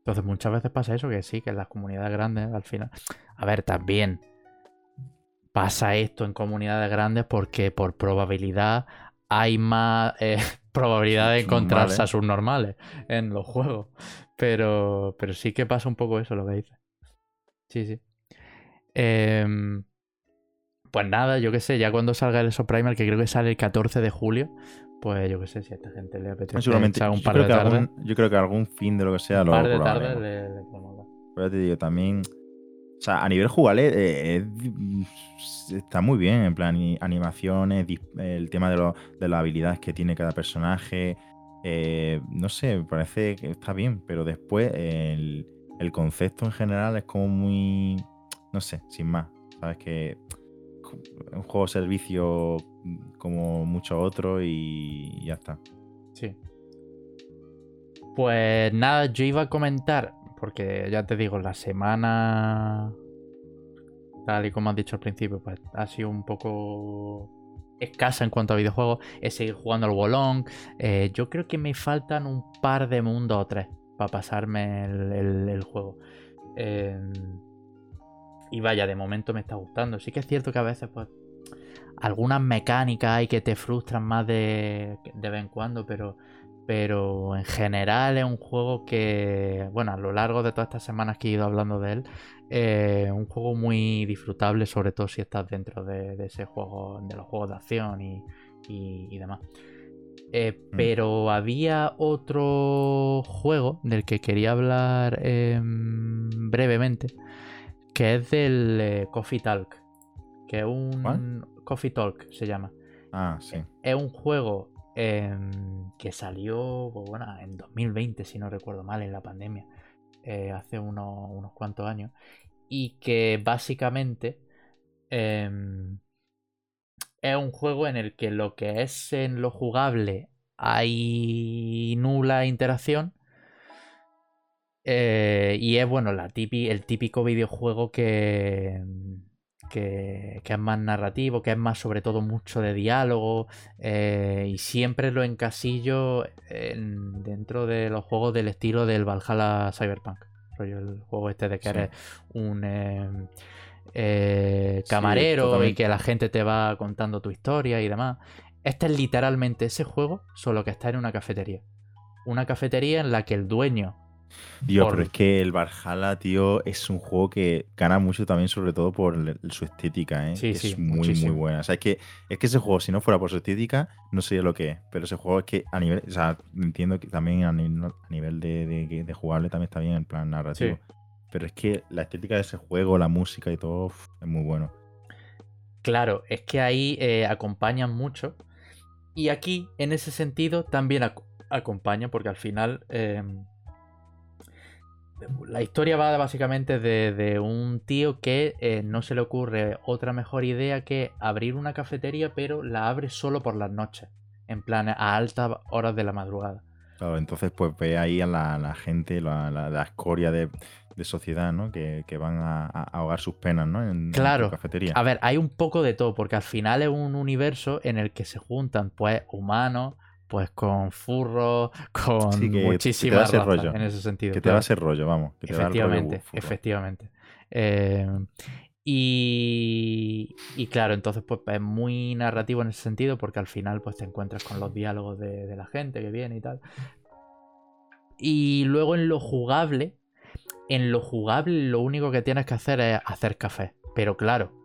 Entonces, muchas veces pasa eso, que sí, que en las comunidades grandes, al final. A ver, también pasa esto en comunidades grandes porque por probabilidad hay más eh, probabilidad de encontrarse a Subnormales. en los juegos. Pero, pero sí que pasa un poco eso lo que dices. Sí, sí. Em, pues nada, yo qué sé, ya cuando salga el ESO Primal, que creo que sale el 14 de julio, pues yo qué sé, si a esta gente le apetece Seguramente, un par de tardes. yo creo que algún fin de lo que sea Un lo par de tardes le, le. Pero ya te digo, también. O sea, a nivel jugable eh, es- está muy bien. En plan, animaciones, el tema de, lo- de las habilidades que tiene cada personaje. eh, no sé, parece que está bien. Pero después el, el concepto en general es como muy. No sé, sin más. Sabes que un juego servicio como muchos otros y ya está. Sí. Pues nada, yo iba a comentar, porque ya te digo, la semana, tal y como has dicho al principio, pues ha sido un poco escasa en cuanto a videojuegos, es seguir jugando al Wolong. Eh, yo creo que me faltan un par de mundos o tres para pasarme el, juego. Em, y vaya, de momento me está gustando. Sí que es cierto que a veces, pues, algunas mecánicas hay que te frustran más de, de vez en cuando, pero, pero en general es un juego que, bueno, a lo largo de todas estas semanas que he ido hablando de él, eh, un juego muy disfrutable, sobre todo si estás dentro de, ese juego, de los juegos de acción y, demás. Eh, mm. Pero había otro juego del que quería hablar em, brevemente, que es del eh, Coffee Talk, que es un Coffee Talk se llama. Ah, sí. Es un juego em, que salió, pues, bueno, en 2020, si no recuerdo mal, en la pandemia, hace unos cuantos años, y que básicamente em, es un juego en el que lo que es en lo jugable hay nula interacción. Eh, y es bueno la el típico videojuego que, que, es más narrativo, que es más sobre todo mucho de diálogo. Eh, y siempre lo encasillo dentro de los juegos del estilo del Valhalla Cyberpunk el juego este de que eres un em, eh, camarero y que la gente te va contando tu historia y demás. Este es literalmente ese juego, solo que está en una cafetería. Una cafetería en la que el dueño Dios, pero es que el Valhalla, tío, es un juego que gana mucho también, sobre todo por su estética, ¿eh? Sí, es muy, muy buena. O sea, es que, es que ese juego, si no fuera por su estética, no sería lo que es. Pero ese juego es que a nivel, o sea, entiendo que también a nivel, de, de, jugable también está bien en plan narrativo. Pero es que la estética de ese juego, la música y todo, es muy bueno. Claro, es que ahí eh, acompañan mucho. Y aquí, en ese sentido, también acompaña, porque al final. Em, la historia va básicamente de, un tío que eh, no se le ocurre otra mejor idea que abrir una cafetería, pero la abre solo por las noches, en plan a altas horas de la madrugada. Claro, entonces pues ve ahí a la, gente, la, la, escoria de, sociedad, ¿no? Que, van a, ahogar sus penas, ¿no? En, claro. En cafetería. A ver, hay un poco de todo, porque al final es un universo en el que se juntan, pues, humanos, pues con furro, con muchísimas rollo, en ese sentido. Que te va a ser rollo, vamos. efectivamente, efectivamente. Eh, y, y, claro, entonces pues es muy narrativo en ese sentido porque al final pues te encuentras con los diálogos de, la gente que viene y tal. Y luego en lo jugable, en lo jugable lo único que tienes que hacer es hacer café. Pero claro,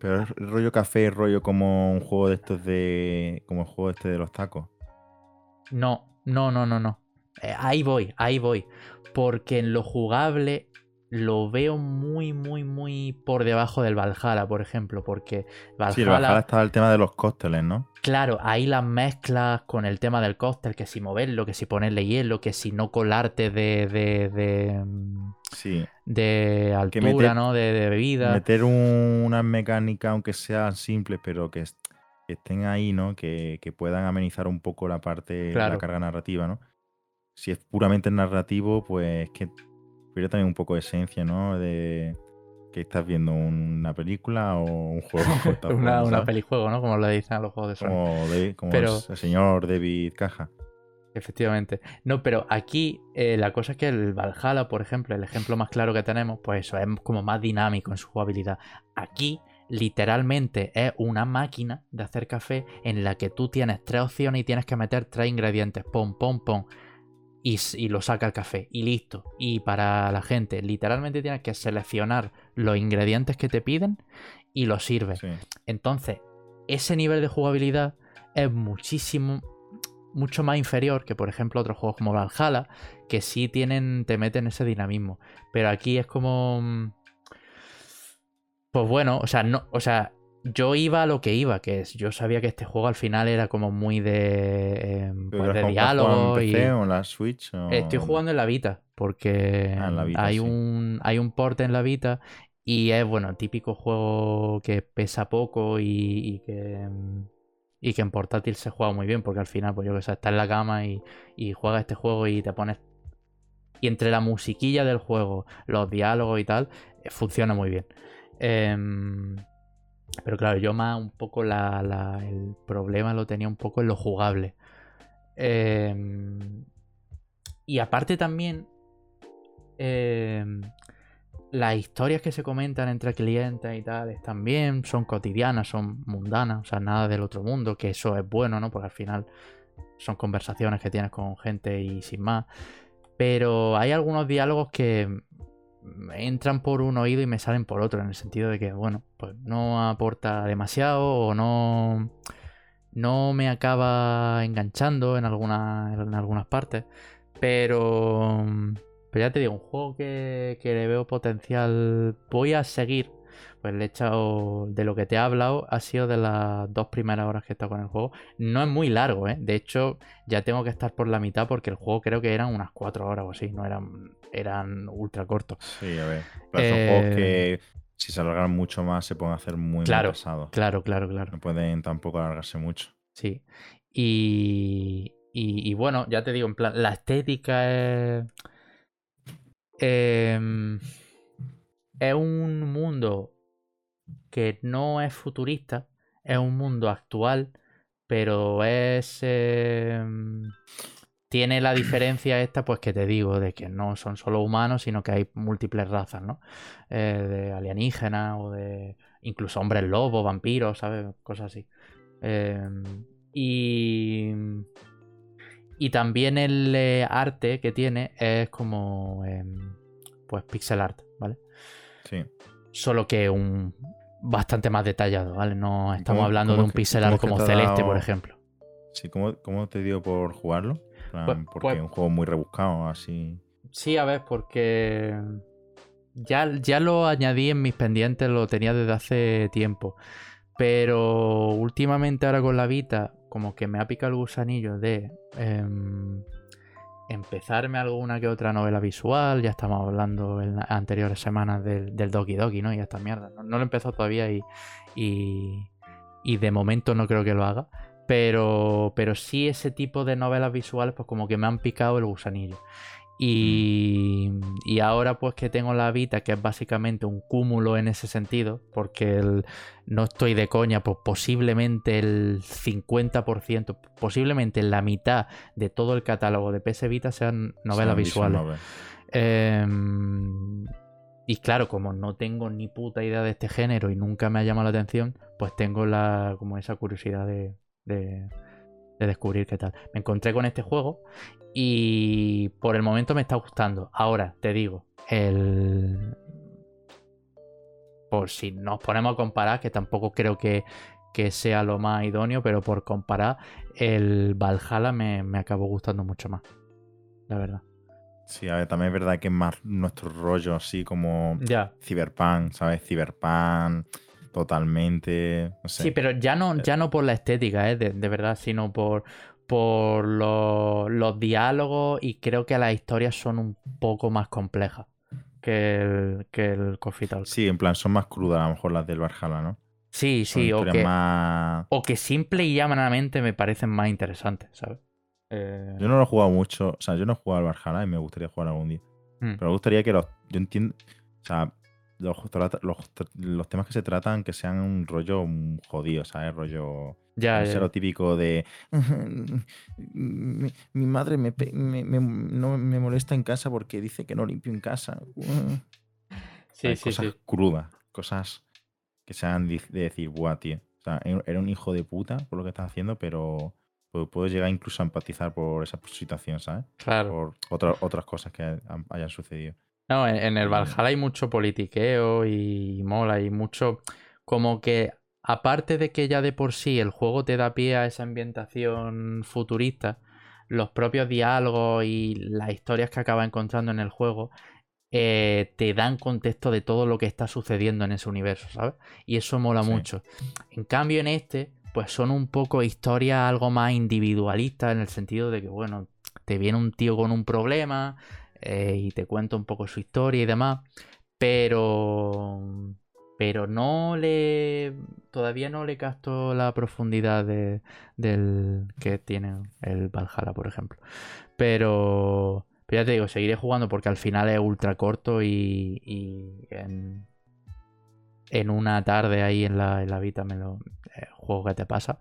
pero es rollo café, rollo como un juego de estos de. como el juego este de los tacos. No, no, no, no, no. Eh, ahí voy, ahí voy. Porque en lo jugable lo veo muy, muy, muy por debajo del Valhalla, por ejemplo, porque Valhalla... Sí, el Valhalla estaba el tema de los cócteles, ¿no? Claro, ahí las mezclas con el tema del cóctel, que si moverlo, que si ponerle hielo, que si no colarte de... de, de sí. De altura, ¿no? De, bebida. Meter una mecánica, aunque sea simple, pero que, estén ahí, ¿no? Que, puedan amenizar un poco la parte, la carga narrativa, ¿no? Si es puramente narrativo, pues que pero también un poco de esencia, ¿no? De que estás viendo una película o un juego. una, una pelijuego, ¿no? Como le dicen a los juegos de Sony. Como, el señor David Caja. Efectivamente. No, pero aquí eh, la cosa es que el Valhalla, por ejemplo, el ejemplo más claro que tenemos, pues eso, es como más dinámico en su jugabilidad. Aquí, literalmente, es una máquina de hacer café en la que tú tienes tres opciones y tienes que meter tres ingredientes. Pom, pom, pom y, lo saca el café y listo. Y para la gente, literalmente tienes que seleccionar los ingredientes que te piden y los sirves. Entonces, ese nivel de jugabilidad es muchísimo, mucho más inferior que, por ejemplo, otros juegos como Valhalla, que sí tienen, te meten ese dinamismo. Pero aquí es como. Mm, pues bueno, o sea, no, o sea, yo iba a lo que iba, que es, yo sabía que este juego al final era como muy de, em, pues de diálogo. En PC, o en la Switch? Estoy jugando en la Vita, porque ah, hay, un, hay un port en la Vita y es, bueno, típico juego que pesa poco y, que, em, y que en portátil se juega muy bien, porque al final, pues yo que sé, estás en la cama y, y juegas este juego y te pones... Y entre la musiquilla del juego, los diálogos y tal, eh, funciona muy bien. Eh, Pero claro, yo más un poco la, el problema lo tenía un poco en lo jugable. Em, y aparte también, em, las historias que se comentan entre clientes y tal están bien, son cotidianas, son mundanas, o sea, nada del otro mundo, que eso es bueno, ¿no? Porque al final son conversaciones que tienes con gente y sin más. Pero hay algunos diálogos que entran por un oído y me salen por otro, en el sentido de que, bueno, pues no aporta demasiado o no, no me acaba enganchando en, algunas en algunas partes. Pero, pero ya te digo, un juego que, que le veo potencial, voy a seguir pues el hecho de lo que te he hablado ha sido de las dos primeras horas que he estado con el juego. No es muy largo, ¿eh? De hecho, ya tengo que estar por la mitad porque el juego creo que eran unas cuatro horas o así, no eran, eran ultra cortos. Sí, a ver. Pero son juegos que eh, si se alargan mucho más se pueden hacer muy, claro, pesados. Claro, claro, claro. No pueden tampoco alargarse mucho. Sí. Y, y, bueno, ya te digo, en plan, la estética es... Em, es un mundo que no es futurista, es un mundo actual, pero es... Em, tiene la diferencia esta, pues que te digo, de que no son solo humanos, sino que hay múltiples razas, ¿no? Eh, de alienígenas o de incluso hombres lobos, vampiros, ¿sabes? Cosas así. Em, y... Y también el eh, arte que tiene es como... Em, pues pixel art, ¿vale? Sí. Solo que un, bastante más detallado, ¿vale? No estamos hablando de un pixel art como Celeste, por ejemplo. Sí, ¿cómo, ¿cómo, te dio por jugarlo? Pues, porque pues es un juego muy rebuscado, así. Sí, a ver, porque ya, ya lo añadí en mis pendientes, lo tenía desde hace tiempo. Pero últimamente ahora con la Vita, como que me ha picado el gusanillo de em, empezarme alguna que otra novela visual. Ya estamos hablando en las anteriores semanas del, del Doki Doki, ¿no? Y esta mierda. No, lo he empezado todavía y, y, de momento no creo que lo haga. Pero, pero sí ese tipo de novelas visuales, pues como que me han picado el gusanillo. Y, y, ahora pues que tengo la Vita, que es básicamente un cúmulo en ese sentido, porque no estoy de coña, pues posiblemente el 50%, posiblemente la mitad de todo el catálogo de PS Vita sean novelas visuales. Em, y claro, como no tengo ni puta idea de este género y nunca me ha llamado la atención, pues tengo la como esa curiosidad de, de descubrir qué tal. Me encontré con este juego y por el momento me está gustando. Ahora, te digo, el... Por si nos ponemos a comparar, que tampoco creo que, sea lo más idóneo, pero por comparar, el Valhalla me, me acabó gustando mucho más. La verdad. Sí, a ver, también es verdad que es más nuestro rollo, así como ya. Cyberpunk, ¿sabes? Cyberpunk, totalmente. Sí, pero ya no, ya no por la estética, ¿eh? de verdad, sino por, por los, diálogos y creo que las historias son un poco más complejas que el, que el Coffee Talk. Sí, en plan, son más crudas a lo mejor las del Valhalla, ¿no? Sí, sí, o que, o que simple y llanamente me parecen más interesantes, ¿sabes? Eh, yo no lo he jugado mucho, o sea, yo no he jugado al Valhalla y me gustaría jugar algún día. Hmm. Pero me gustaría que los. Yo entiendo. O sea, los, los, temas que se tratan que sean un rollo jodido, ¿sabes? Rollo. Ya, ya. lo típico de. mi, madre me, no, me molesta en casa porque dice que no limpio en casa. Sí, sí, cosas crudas, cosas que sean de, decir, buah, tío. O sea, era un hijo de puta por lo que estás haciendo, pero puedo llegar incluso a empatizar por esa situación, ¿sabes? Claro. Por otras cosas que hayan sucedido. No, en, el Valhalla hay mucho politiqueo y mola y mucho como que aparte de que ya de por sí el juego te da pie a esa ambientación futurista, los propios diálogos y las historias que acabas encontrando en el juego eh, te dan contexto de todo lo que está sucediendo en ese universo, ¿sabes? Y eso mola mucho. En cambio, en este, pues son un poco historias algo más individualistas en el sentido de que, bueno, te viene un tío con un problema, eh, y te cuento un poco su historia y demás, pero pero no le todavía no le casto la profundidad de, del que tiene el Valhalla, por ejemplo. Pero, pero ya te digo, seguiré jugando porque al final es ultra corto y, y en, en una tarde ahí en la, en la Vita, me lo, eh, juego que te pasa.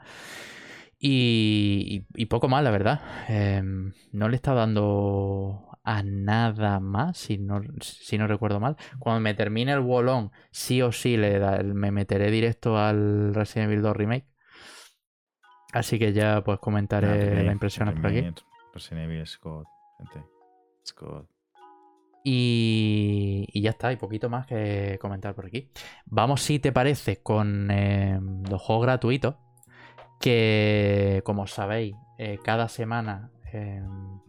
Y, poco más, la verdad. Em, no le está dando a nada más, si no, si no recuerdo mal. Cuando me termine el Wallon, sí o sí le me meteré directo al Resident Evil 2 Remake. Así que ya pues comentaré la impresión por aquí. Resident Evil Scott, gente. Scott. Y, y, ya está, hay poquito más que comentar por aquí. Vamos, si te parece, con em, los juegos gratuitos. Que, como sabéis, eh, cada semana em,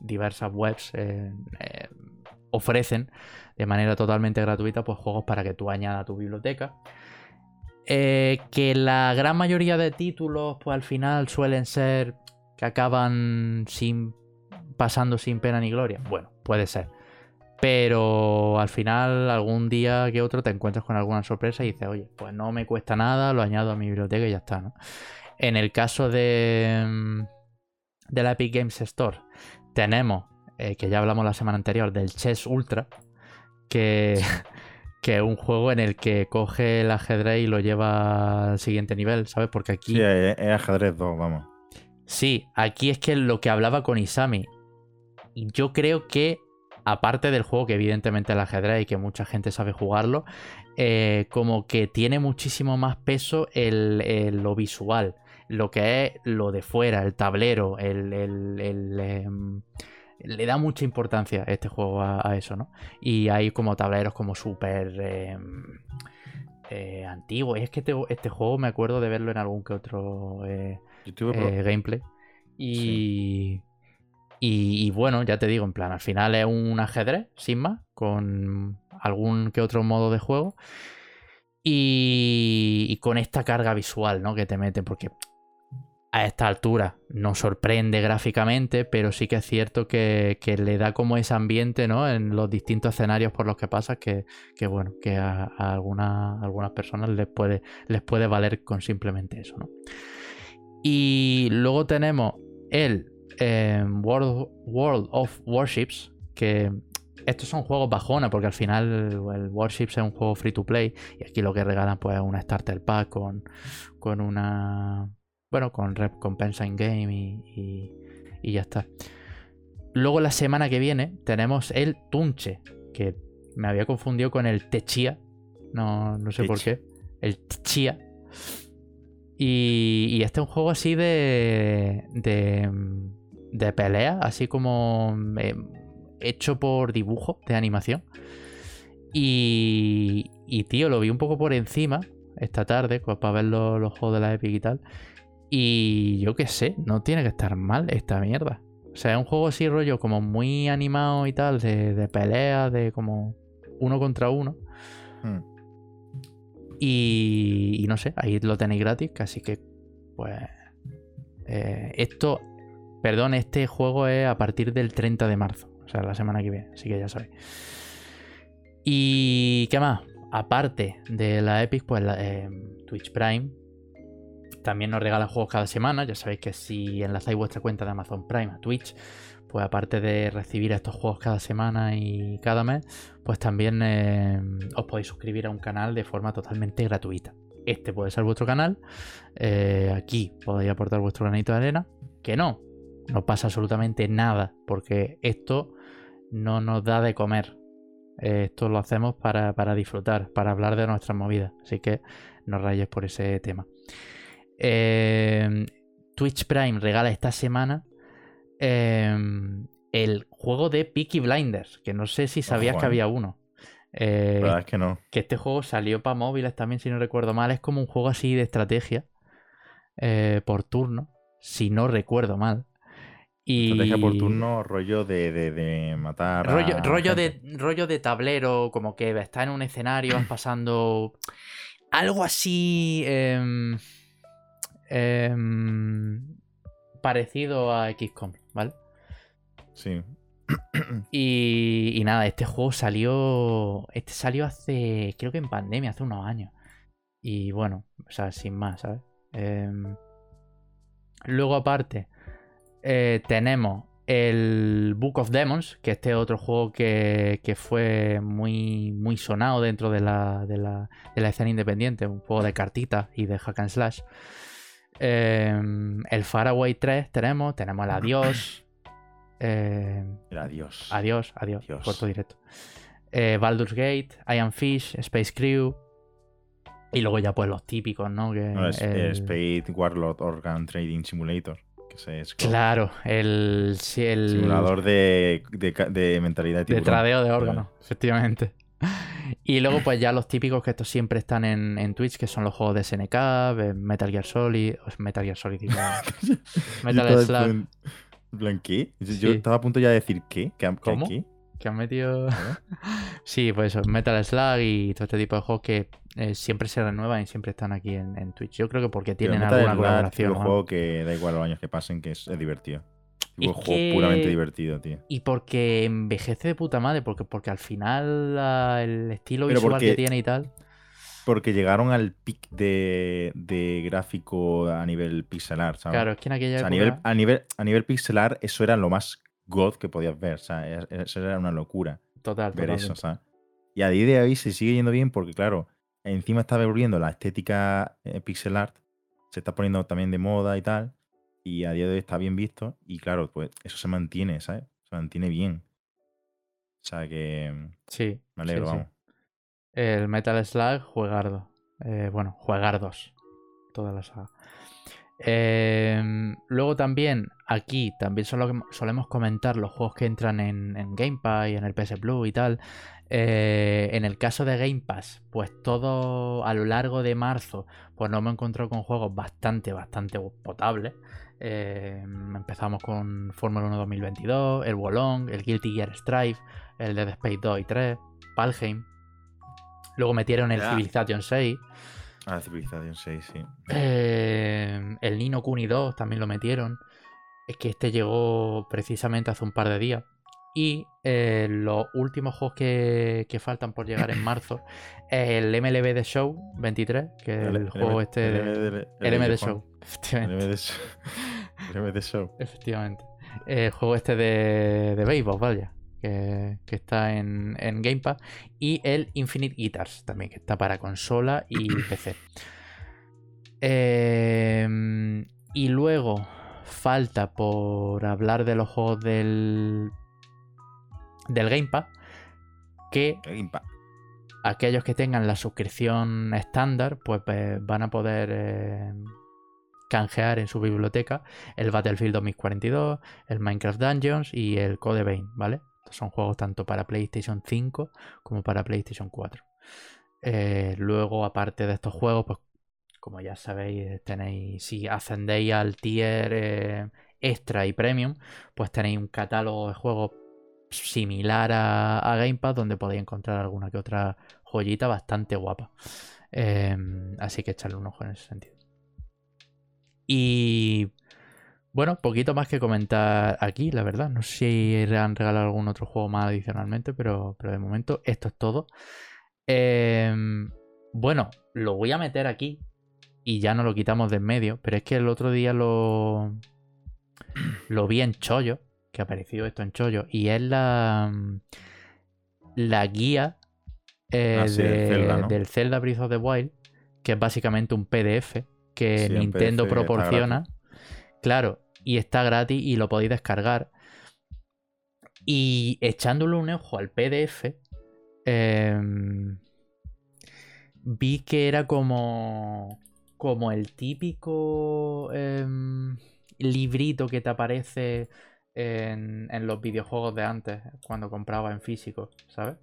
diversas webs eh, eh, ofrecen de manera totalmente gratuita pues, juegos para que tú añadas a tu biblioteca. que la gran mayoría de títulos, pues al final suelen ser que acaban pasando sin pena ni gloria. Bueno, puede ser. Pero al final, algún día que otro te encuentras con alguna sorpresa y dices, oye, pues no me cuesta nada, lo añado a mi biblioteca y ya está. En el caso de, mm, de la Epic Games Store, tenemos, eh, que ya hablamos la semana anterior, del Chess Ultra, que, que es un juego en el que coge el ajedrez y lo lleva al siguiente nivel, ¿sabes? Porque aquí... Sí, es, ajedrez 2, vamos. Sí, aquí es que lo que hablaba con Isami, yo creo que aparte del juego, que evidentemente el ajedrez y que mucha gente sabe jugarlo, eh, como que tiene muchísimo más peso el, lo visual, lo que es lo de fuera, el tablero, el, em, le da mucha importancia este juego a, eso, ¿no? Y hay como tableros como súper em, eh, antiguos. Y es que este, este, juego me acuerdo de verlo en algún que otro eh, gameplay. Y... Y, bueno, ya te digo, en plan, al final es un ajedrez, sin más, con algún que otro modo de juego. Y, con esta carga visual, ¿no? Que te mete, porque a esta altura no sorprende gráficamente, pero sí que es cierto que, le da como ese ambiente, ¿no? En los distintos escenarios por los que pasa, que, bueno, que a, algunas, personas les puede, les puede valer con simplemente eso, ¿no? Y luego tenemos el World, World of Warships, que estos son juegos bajona, porque al final el, Warships es un juego free to play, y aquí lo que regalan pues es una starter pack con, con una... Bueno, con recompensa in game y, y, ya está. Luego la semana que viene tenemos el Tunche, que me había confundido con el Techia, no, no sé por qué. El Techia. Y, y, este es un juego así de, de de pelea, así como eh, hecho por dibujo de animación. Y, y, tío, lo vi un poco por encima esta tarde, pues, para ver los, juegos de la Epic y tal. Y yo qué sé, no tiene que estar mal esta mierda. O sea, es un juego así rollo como muy animado y tal, de, de pelea, de como uno contra uno. Hmm. Y, y, no sé, ahí lo tenéis gratis, así que pues... Eh, esto Perdón, este juego es a partir del 30 de marzo, o sea, la semana que viene, así que ya sabéis. ¿Y qué más? Aparte de la Epic, pues eh, Twitch Prime también nos regala juegos cada semana. Ya sabéis que si enlazáis vuestra cuenta de Amazon Prime a Twitch, pues aparte de recibir estos juegos cada semana y cada mes, pues también eh, os podéis suscribir a un canal de forma totalmente gratuita. Este puede ser vuestro canal. Eh, aquí podéis aportar vuestro granito de arena. Que no, no pasa absolutamente nada, porque esto no nos da de comer. Esto lo hacemos para, disfrutar, para hablar de nuestras movidas. Así que no rayes por ese tema. Em, Twitch Prime regala esta semana em, el juego de Peaky Blinders, que no sé si sabías que había uno. Eh, es que no. Que este juego salió para móviles también, si no recuerdo mal. Es como un juego así de estrategia eh, por turno, si no recuerdo mal. Estrategia por turno, rollo de, matar. Rollo, rollo, de, rollo de tablero, como que está en un escenario, vas pasando. Algo así. Em, em, parecido a XCOM, ¿vale? Sí. Y, y, nada, este juego salió. Este salió hace. Creo que en pandemia, hace unos años. Y bueno, o sea, sin más, ¿sabes? Em, luego, aparte. Eh, tenemos El Book of Demons, que este es otro juego que, que fue muy, muy sonado dentro de la, de, la, de la escena independiente, un juego de cartitas y de hack and slash. Em, el Faraway 3 tenemos, tenemos el Adiós. eh, El adiós. adiós, adiós, Dios. corto directo. Eh, Baldur's Gate, Iron Fish, Space Crew. Y luego ya pues los típicos, ¿no? Que No, es, el- es Spade Warlord Organ Trading Simulator. Que ese es como Claro, el, simulador de, de, mentalidad de de tradeo de órganos, efectivamente. Y luego pues ya los típicos que estos siempre están en, en Twitch, que son los juegos de SNK, eh, Metal Gear Solid, Metal Gear Solid, Yo Metal Slug, en ¿qué? Yo, Sí. estaba a punto ya de decir ¿qué? ¿Qué? ¿Cómo? qué? que han metido... ¿Verdad? Sí, pues eso, Metal Slug y todo este tipo de juegos que eh, siempre se renuevan y siempre están aquí en, en Twitch. Yo creo que porque tienen Metal alguna colaboración. Un ¿no? juego que da igual los años que pasen, que es, es divertido. Juego que- puramente divertido, tío. Y porque envejece de puta madre, porque, porque al final la- el estilo Pero visual que tiene y tal. Porque llegaron al pic de, de gráfico a nivel pixel art, ¿sabes? Claro, es que en aquella O sea, a, época... nivel, a, nivel, a nivel pixel art, eso era lo más god que podías ver. O sea, es- eso era una locura Total, ver eso, totalmente. ¿sabes? Y a día de hoy se sigue yendo bien porque, claro, encima está volviendo la estética eh, pixel art, se está poniendo también de moda y tal, y a día de hoy está bien visto, y claro, pues eso se mantiene, ¿sabes? Se mantiene bien. O sea que mm, Sí. me alegro, sí, sí. vamos. El Metal Slug, juegardo. Eh, bueno, juegardos. Toda la saga. Em, luego también, aquí también solo- solemos comentar los juegos que entran en, en Game Pass y en el PS Plus y tal. Eh, en el caso de Game Pass, pues todo a lo largo de marzo, pues nos hemos encontrado con juegos bastante, bastante potables. Eh, empezamos con Fórmula 1 2022, el Wolong, el Guilty Gear Strive, el Dead Space 2 y 3, Valheim. Luego metieron el. Civilization 6. Ah, Civilization 6, sí. Eh, el Nino Kuni 2 también lo metieron. Es que este llegó precisamente hace un par de días. Y eh, los últimos juegos que, que faltan por llegar en marzo es el MLB The Show 23, que es el, juego este de. El MD Show, efectivamente. Show. efectivamente. El juego este de, de béisbol, vaya. Que, que está en, en Game Pass. Y el Infinite Guitars también, que está para consola y PC. Em, y luego falta por hablar de los juegos del, del Game Pass. Que Game Pass. aquellos que tengan la suscripción estándar, pues, pues, van a poder eh, canjear en su biblioteca el Battlefield 2042, el Minecraft Dungeons y el Code Vein, ¿vale? Son juegos tanto para PlayStation 5 como para PlayStation 4. Eh, luego, aparte de estos juegos, pues como ya sabéis, tenéis, si ascendéis al tier eh, extra y premium, pues tenéis un catálogo de juegos similar a, a Game Pass donde podéis encontrar alguna que otra joyita bastante guapa. Eh, así que echarle un ojo en ese sentido. Y bueno, poquito más que comentar aquí, la verdad. No sé si han regalado algún otro juego más adicionalmente, pero, pero de momento esto es todo. Eh, bueno, lo voy a meter aquí y ya no lo quitamos de en medio, pero es que el otro día lo, lo vi en Chollo, que apareció esto en Chollo, y es la, la guía eh, Ah, sí, de- del Zelda, ¿no? del Zelda Breath of the Wild, que es básicamente un PDF que Nintendo proporciona. Claro, y está gratis y lo podéis descargar. Y echándole un ojo al PDF, em, vi que era como, como el típico em, librito que te aparece en, en los videojuegos de antes, cuando compraba en físico, ¿sabes?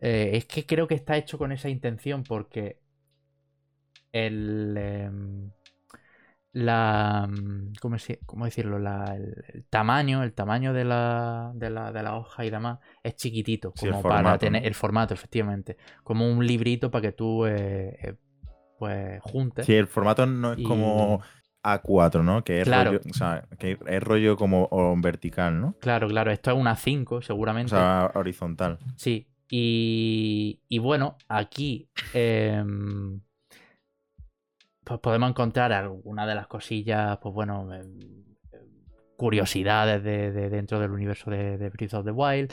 Eh, es que creo que está hecho con esa intención porque el... em, la mm, ¿cómo, decirlo? La- el, el tamaño, el tamaño de la, de la, de la hoja y demás es chiquitito, Sí, como para tener el formato, efectivamente, como un librito para que tú eh, eh, pues juntes. Sí, el formato no es Y- como A4, ¿no? Que es Claro. rollo, o sea, que es rollo como o vertical, ¿no? Claro, claro, esto es una 5 O seguramente. sea, horizontal. Sí, y, y bueno, aquí em, pues podemos encontrar alguna de las cosillas, pues bueno, em, em, curiosidades de, de dentro del universo de, de Breath of the Wild.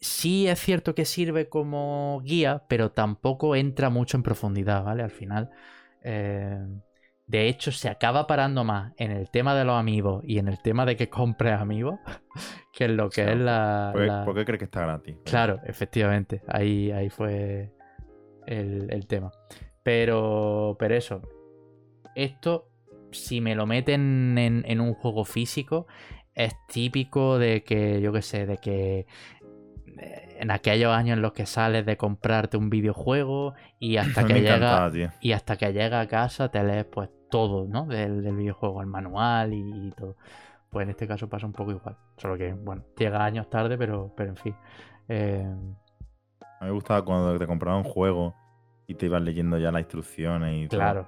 Sí es cierto que sirve como guía, pero tampoco entra mucho en profundidad, ¿vale? Al final. eh, de hecho, se acaba parando más en el tema de los amigos y en el tema de que compres amigos que en lo que es la. ¿Por qué, la- por qué crees que está gratis? Claro, efectivamente. Ahí, ahí fue el, el tema. Pero, pero eso. Esto, si me lo meten en, en un juego físico, es típico de que, yo qué sé, de que eh, en aquellos años en los que sales de comprarte un videojuego y hasta que llega y hasta que llega a casa te lees pues todo, ¿no? Del, del videojuego, el manual y, y todo. Pues en este caso pasa un poco igual. Solo que, bueno, llega años tarde, pero, pero en fin. Eh, A mí me gustaba cuando te compraba un juego y te ibas leyendo ya las instrucciones y todo. claro.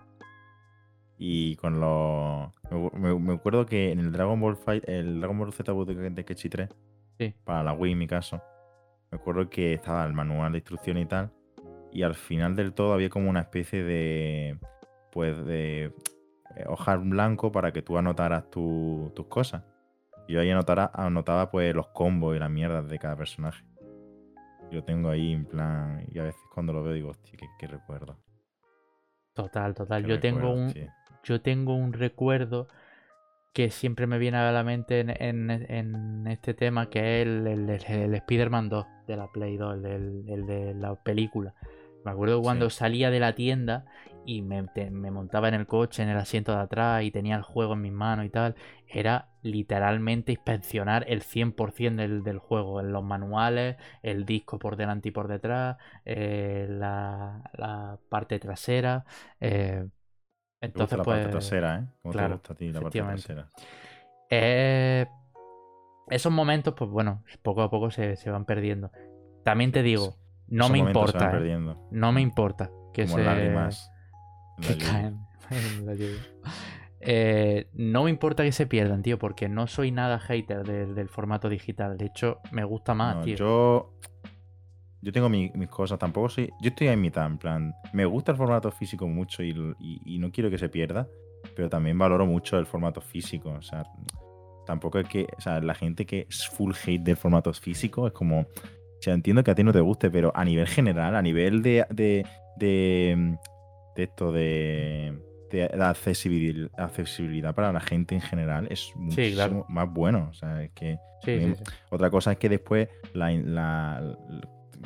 Y con los. Me, me- acuerdo que en el Dragon Ball Fight, el Dragon Ball Z de Tenkaichi 3, Sí. para la Wii en mi caso, me acuerdo que estaba el manual de instrucciones y tal. Y al final del todo había como una especie de. Pues de. eh, hoja en blanco para que tú anotaras tu- tus cosas. Y yo ahí anotara, anotaba pues los combos y las mierdas de cada personaje. Yo tengo ahí en plan. Y a veces cuando lo veo digo, hostia, qué, qué recuerdo. Total, total. qué Yo tengo un, sí. yo tengo un recuerdo que siempre me viene a la mente en, en- en este tema, que es el, el, el- Spider-Man 2 de la Play 2, el, el de la película. Me acuerdo cuando Sí. salía de la tienda y me, te- me montaba en el coche, en el asiento de atrás y tenía el juego en mis manos y tal. Era literalmente inspeccionar el 100% del, del juego, en los manuales, el disco por delante y por detrás, eh, la, la parte trasera. eh, entonces, la pues. parte trasera, ¿eh? ¿Cómo claro, te gusta a ti la parte trasera? Eh, esos momentos, pues bueno, poco a poco se, se van perdiendo. También te digo, no Esos me importa. ¿eh? No me importa que como se lágrimas. Que caen en la lluvia. Eh, no me importa que se pierdan, tío, porque no soy nada hater del, del formato digital. De hecho, me gusta más, No, tío. yo. Yo tengo mi- mis cosas, tampoco soy. Yo estoy en mitad, en plan. Me gusta el formato físico mucho y, l- y- y no quiero que se pierda, pero también valoro mucho el formato físico. O sea, tampoco es que. O sea, la gente que es full hate del formato físico es como. O sea, entiendo que a ti no te guste, pero a nivel general, a nivel de. de, de, de esto, de. de la accesibil- accesibilidad para la gente en general es muchísimo claro. más bueno. O sea, es que. Sí, sí. Otra cosa es que después la- la-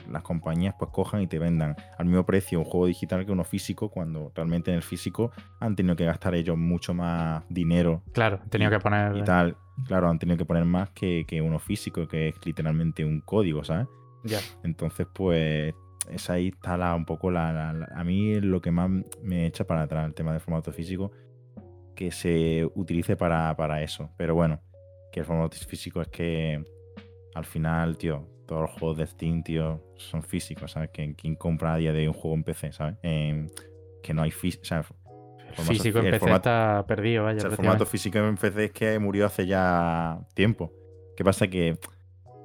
las compañías pues cojan y te vendan al mismo precio un juego digital que uno físico, cuando realmente en el físico han tenido que gastar ellos mucho más dinero Claro, he tenido que poner. y tal. Claro, han tenido que poner más que, que uno físico, que es literalmente un código, ¿sabes? Ya. Entonces, pues, es ahí está la, un poco la, la- la- A mí lo que más me echa para atrás el tema del formato físico, que se utilice para, para eso. Pero bueno, que el formato físico es que al final, tío, todos los juegos de Steam, tío, son físicos, ¿sabes? Que ¿Quién compra a día de hoy un juego en PC, ¿sabes? En- que no hay físico, sea, El formato- físico en PC formato- está perdido, o vaya. sea, el formato físico en PC es que murió hace ya tiempo. ¿Qué pasa? Que,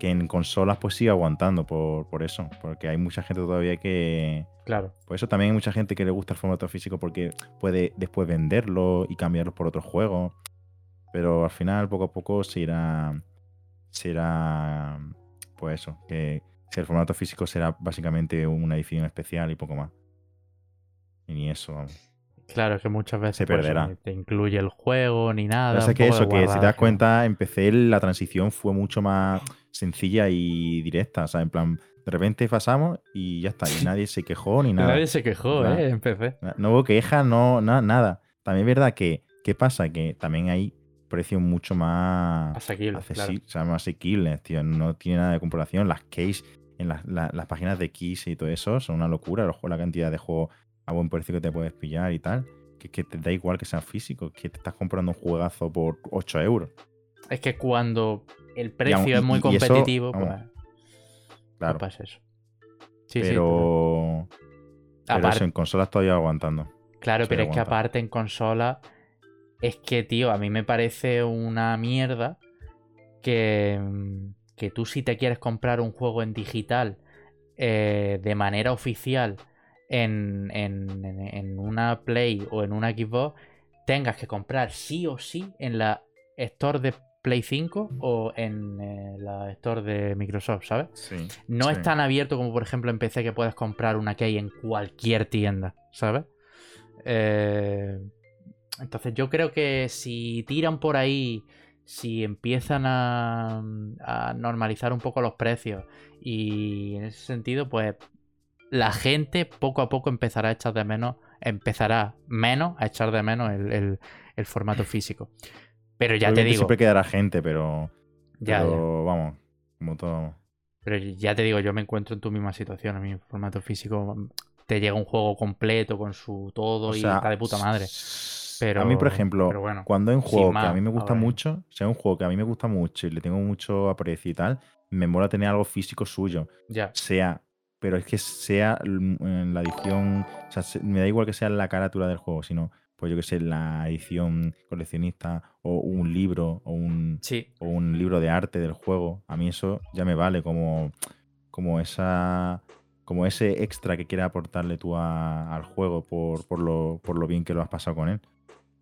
que en consolas pues sigue aguantando por, por eso. Porque hay mucha gente todavía que... Claro. Por eso también hay mucha gente que le gusta el formato físico porque puede después venderlo y cambiarlo por otros juegos. Pero al final, poco a poco, se irá... Se irá... Pues eso, que el formato físico será básicamente una edición especial y poco más. Y ni eso, vamos. Claro, es que muchas veces Se pues, perderá. ni te incluye el juego ni nada. Pasa un que eso, que si te das cuenta, en PC la transición fue mucho más sencilla y directa. O sea, en plan, de repente pasamos y ya está. Y nadie se quejó ni nada. Nadie se quejó, Nada. ¿eh? En PC. No hubo quejas, no, na- nada. También es verdad que, ¿qué pasa? Que también hay precios mucho más Asequible, claro. o sea, más asequibles, tío. No tiene nada de comparación. Las case en las, la- las páginas de keys y todo eso son una locura. Los la cantidad de juegos a buen precio que te puedes pillar y tal. Que, que te da igual que sean físicos, que te estás comprando un juegazo por 8 euros. Es que cuando el precio es muy eso, competitivo, vamos, pues, Claro. pues pasa eso. Sí, sí, pero, pero Aparte- eso, en consolas todavía aguantando. Claro, pero es que aparte en consola, es que, tío, a mí me parece una mierda que, mm, que tú si te quieres comprar un juego en digital eh, de manera oficial en- en- en una Play o en una Xbox, tengas que comprar sí o sí en la Store de Play 5 o en eh, la Store de Microsoft, ¿sabes? Sí. No sí. es tan abierto como por ejemplo en PC que puedes comprar una key en cualquier tienda, ¿sabes? Eh, entonces yo creo que si tiran por ahí, si empiezan a, a normalizar un poco los precios y en ese sentido pues la gente poco a poco empezará a echar de menos, empezará menos a echar de menos el, el- el formato físico. Pero ya te digo, Siempre quedará gente, pero. ya, ya. pero vamos, como todo. Pero ya te digo, yo me encuentro en tu misma situación. A mí, en formato físico, te llega un juego completo con su todo O y sea, está de puta madre. Pero, a mí, por ejemplo, bueno, cuando hay un juego que más, a mí me gusta mucho, sea un juego que a mí me gusta mucho y le tengo mucho aprecio y tal, me mola tener algo físico suyo. ya. Sea, pero es que sea la edición, o sea, se- me da igual que sea la carátula del juego, sino, pues yo que sé, la edición coleccionista o un libro o un, Sí, o un libro de arte del juego, a mí eso ya me vale como, como esa como ese extra que quieras aportarle tú a- al juego por, por lo, por lo bien que lo has pasado con él.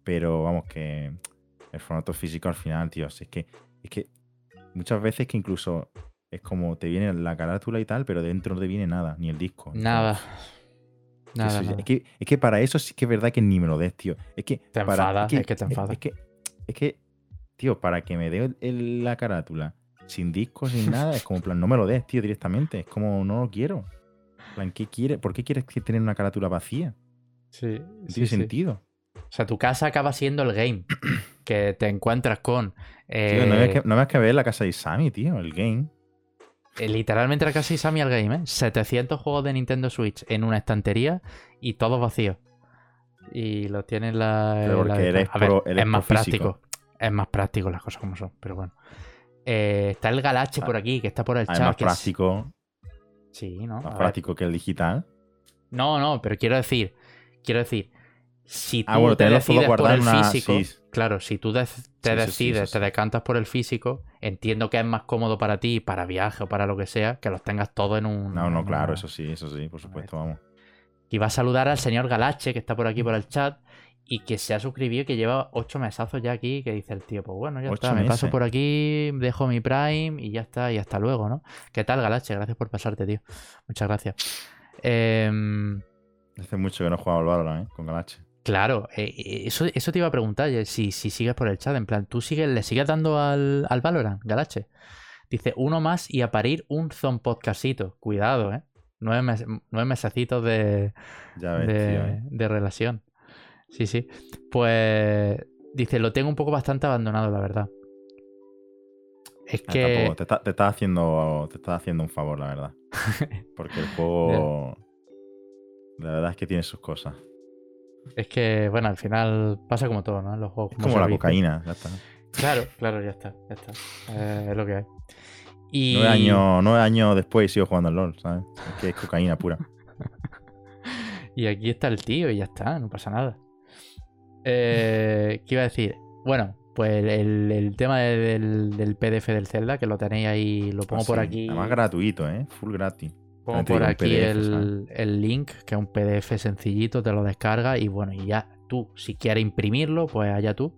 Pero vamos, que el formato físico al final, tío, es que, es que muchas veces que incluso es como te viene la carátula y tal, pero dentro no te viene nada, ni el disco. nada. Nada, eso ya- nada. Es, que, es que para eso sí que es verdad que ni me lo des, tío. Es que. Te para, enfadas, es que te enfadas. Es que, es que, tío, para que me dé la carátula sin disco, sin nada, es como, en plan, no me lo des, tío, directamente. Es como, no lo quiero. Plan, ¿qué quiere? ¿Por qué quieres que tener una carátula vacía? Sí, No sí, tiene sí. sentido. O sea, tu casa acaba siendo el game. que te encuentras con. Tío, no eh, ves que, no que ver la casa de Isami, tío, el game. Eh, literalmente de Isami al game, ¿eh? 700 juegos de Nintendo Switch en una estantería y todos vacíos. Y los tienes la. Pero en la porque de- eres A ver, pro- eres es más práctico. Es más práctico las cosas como son, pero bueno. Eh, está el Galache Ah, por aquí, que está por el Además, chat. más es- práctico, Sí, ¿no? A más ver. práctico que el digital. No, no, pero quiero decir, quiero decir, si tú Ah, bueno, te decides por el en una- físico, sí. Claro, si tú te Sí, sí, sí, decides, te decantas por el físico, entiendo que es más cómodo para ti, para viaje o para lo que sea, que los tengas todo en un... No, no, claro, eso sí, eso sí, por supuesto, vamos. Y va a saludar al señor Galache, que está por aquí por el chat, y que se ha suscribido, que lleva ocho mesazos ya aquí, que dice el tío, pues bueno, ya Ocho está, me paso por aquí, dejo mi Prime y ya está, y hasta luego, ¿no? ¿Qué tal, Galache? Gracias por pasarte, tío. Muchas gracias. Em, Hace mucho que no jugaba al Valorant, ¿eh? Con Galache. Claro, eh, eh, eso, eso te iba a preguntar, eh, si, si sigues por el chat, en plan, ¿tú sigues, le sigues dando al, al Valorant, Galache? Dice, uno más y a parir un zon podcastito. Cuidado, ¿eh? Nueve, mes- nueve mesecitos de, Ya ves, de, tío, ¿eh? de relación. Sí, sí. Pues dice, lo tengo un poco bastante abandonado, la verdad. Es Ah, que... tampoco, te, está, te estás haciendo, te estás haciendo un favor, la verdad. Porque el juego. La verdad es que tiene sus cosas. Es que, bueno, al final pasa como todo, ¿no? Los juegos Es como la servicio. cocaína, ya está. Claro, claro, ya está, ya está. Eh, es lo que hay. Y... Nueve, años, nueve años después sigo jugando al LOL, ¿sabes? Es que es cocaína pura. Y aquí está el tío y ya está, no pasa nada. Eh, ¿Qué iba a decir? Bueno, pues el, el tema de- del, del PDF del Zelda, que lo tenéis ahí, lo pongo Ah, por sí. aquí. Además gratuito, ¿eh? Full gratis. Pongo por aquí PDF, el, el link, que es un PDF sencillito, te lo descargas y bueno, y ya tú, si quieres imprimirlo, pues allá tú.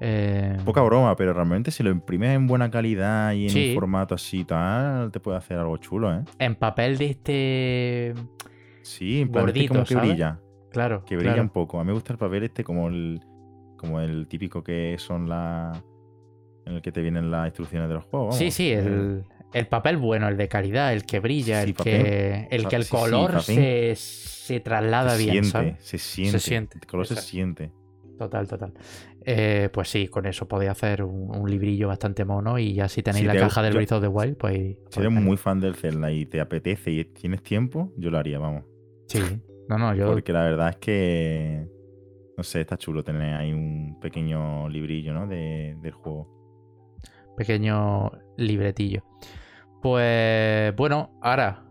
Eh, Poca broma, pero realmente si lo imprimes en buena calidad y en Sí. un formato así y tal, te puede hacer algo chulo, ¿eh? en papel de este. Sí, en plan, este Gordito, como que ¿sabes? brilla. Claro. Que brilla claro. un poco. A mí me gusta el papel este como el, como el típico que son la... En el que te vienen las instrucciones de los juegos. Sí, sí, el, el papel bueno, el de calidad, el que brilla, Sí, el, papel. que, el que el sí, color se, se traslada se bien, siente, ¿sabes? se siente, siente, El color se siente. Total, total. Eh, pues sí, con eso podéis hacer un, un librillo bastante mono y ya si tenéis Si la te- caja del yo- Breath of the Wild, pues... Si eres muy fan del Zelda y te apetece y tienes tiempo, yo lo haría, vamos. Sí, no, no, yo... Porque la verdad es que, no sé, está chulo tener ahí un pequeño librillo, ¿no? De, del juego. Pequeño libretillo. Pues bueno, ahora...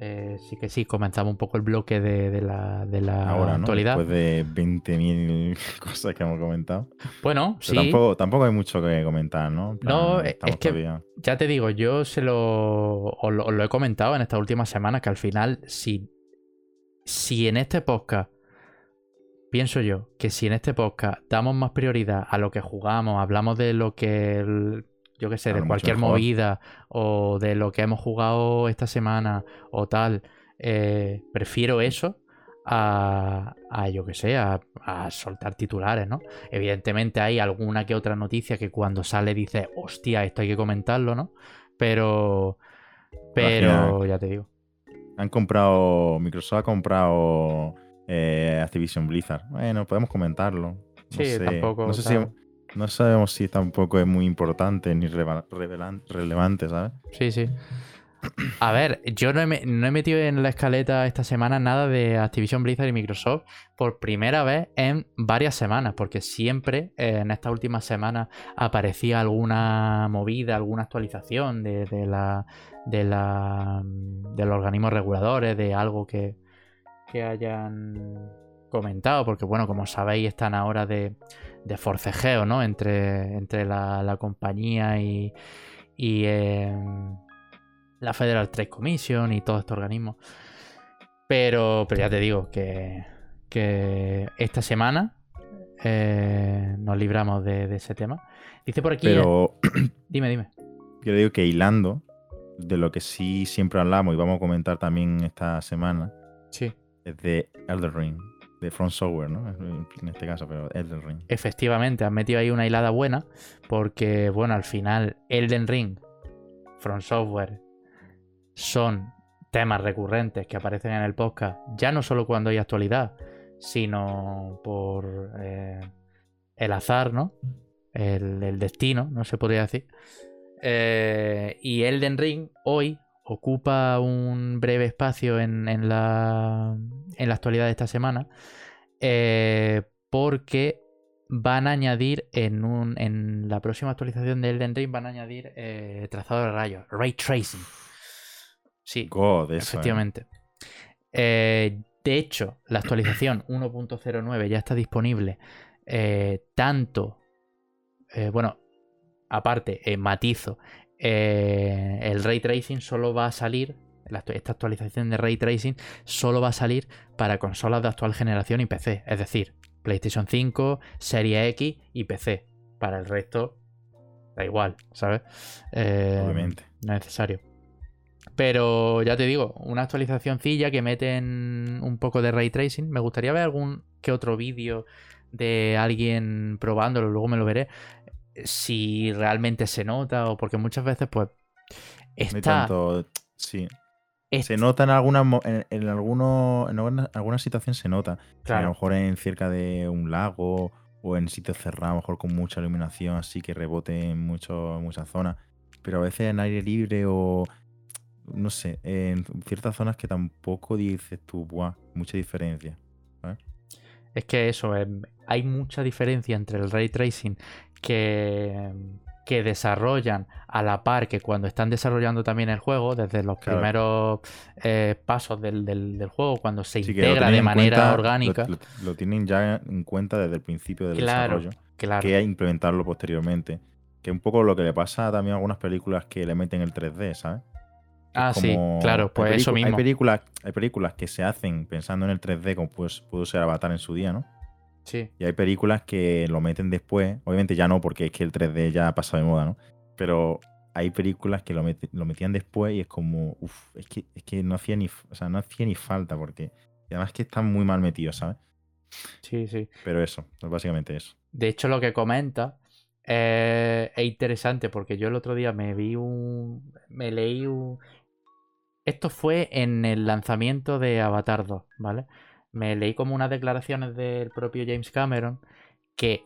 eh, sí que sí, comenzamos un poco el bloque de, de la, de la Ahora, ¿no? actualidad. Después de 20.000 cosas que hemos comentado. Bueno, Pero sí. tampoco, tampoco hay mucho que comentar, ¿no? Plan, No, es que- todavía- Ya te digo, yo se lo os, lo. os lo he comentado en estas últimas semanas que al final, si, si en este podcast pienso yo que si en este podcast damos más prioridad a lo que jugamos, hablamos de lo que, yo qué sé, Claro, de cualquier movida o de lo que hemos jugado esta semana o tal, eh, prefiero eso a, a, yo que sé, a, a soltar titulares, ¿no? Evidentemente hay alguna que otra noticia que cuando sale dice, hostia, esto hay que comentarlo, ¿no? Pero, pero ya te digo. Han comprado. Microsoft ha comprado eh, Activision Blizzard. Bueno, podemos comentarlo. No Sí, sé, tampoco No, sé si. No sabemos si tampoco es muy importante ni relevante, ¿sabes? Sí, sí. A ver, yo no he, metido en la escaleta esta semana nada de Activision Blizzard y Microsoft por primera vez en varias semanas, porque siempre eh, en estas últimas semanas aparecía alguna movida, alguna actualización de, la, de la de los organismos reguladores, de algo que, que hayan comentado, porque bueno, como sabéis, están ahora de, de forcejeo, ¿no? Entre, entre la, la compañía y, y em, la Federal Trade Commission y todo este organismo. Pero, pero ya te digo que, que esta semana eh, nos libramos de, de ese tema. Dice por aquí. Pero Dime, dime. yo digo que hilando de lo que sí siempre hablamos y vamos a comentar también esta semana Sí. es de Elder Ring, de Front Software, ¿no? En este caso, pero Elder Ring. Efectivamente, has metido ahí una hilada buena. Porque, bueno, al final, Elden Ring, From Software, son temas recurrentes que aparecen en el podcast, ya no solo cuando hay actualidad, sino por eh, el azar, ¿no? El, el destino, no se podría decir. Eh, y Elden Ring hoy ocupa un breve espacio en, en la, en la actualidad de esta semana eh, porque van a añadir en, un, en la próxima actualización de Elden Ring van a añadir eh, trazado de rayos, ray tracing. Sí, God, eso, ¿eh? efectivamente. Eh, de hecho, la actualización 1.09 ya está disponible tanto, bueno, aparte, matizo, eh, el ray tracing solo va a salir, esta actualización de ray tracing solo va a salir para consolas de actual generación y PC, es decir, PlayStation 5, Serie X y PC. Para el resto, da igual, ¿sabes? Eh, Obviamente. no es necesario. Pero ya te digo, una actualizacióncilla que meten un poco de ray tracing. Me gustaría ver algún que otro vídeo de alguien probándolo, luego me lo veré. Si realmente se nota o porque muchas veces pues No hay está, tanto. Sí. est- Se nota en algunas en, en algunos en alguna, alguna situación se nota. A lo mejor en cerca de un lago o en sitios cerrados, a lo mejor con mucha iluminación, así que rebote en mucho, muchas zonas. Pero a veces en aire libre o no sé, en ciertas zonas que tampoco dices tú, buah, mucha diferencia. es que eso, em, hay mucha diferencia entre el ray tracing que, que desarrollan a la par que cuando están desarrollando también el juego, desde los Claro. primeros eh, pasos del, del- del juego, cuando se Sí, integra de manera cuenta- orgánica. Lo, lo tienen ya en cuenta desde el principio del Claro, desarrollo. claro. que implementarlo posteriormente. Que es un poco lo que le pasa también a algunas películas que le meten el 3D, ¿sabes? Ah, sí, claro, pues eso mismo. Hay películas, hay películas que se hacen pensando en el 3D, como pues, pudo ser Avatar en su día, ¿no? Sí, Y hay películas que lo meten después. Obviamente ya no, porque es que el 3D ya ha pasado de moda, ¿no? Pero hay películas que lo, meti- lo metían después y es como, uff, es que, es que no hacía ni, o sea, no hacía ni falta, porque y además que están muy mal metidos, ¿sabes? sí, sí. Pero eso, es básicamente eso. De hecho, lo que comenta eh, es interesante porque yo el otro día me vi un. Me leí un. Esto fue en el lanzamiento de Avatar 2, ¿vale? Me leí como unas declaraciones del propio James Cameron que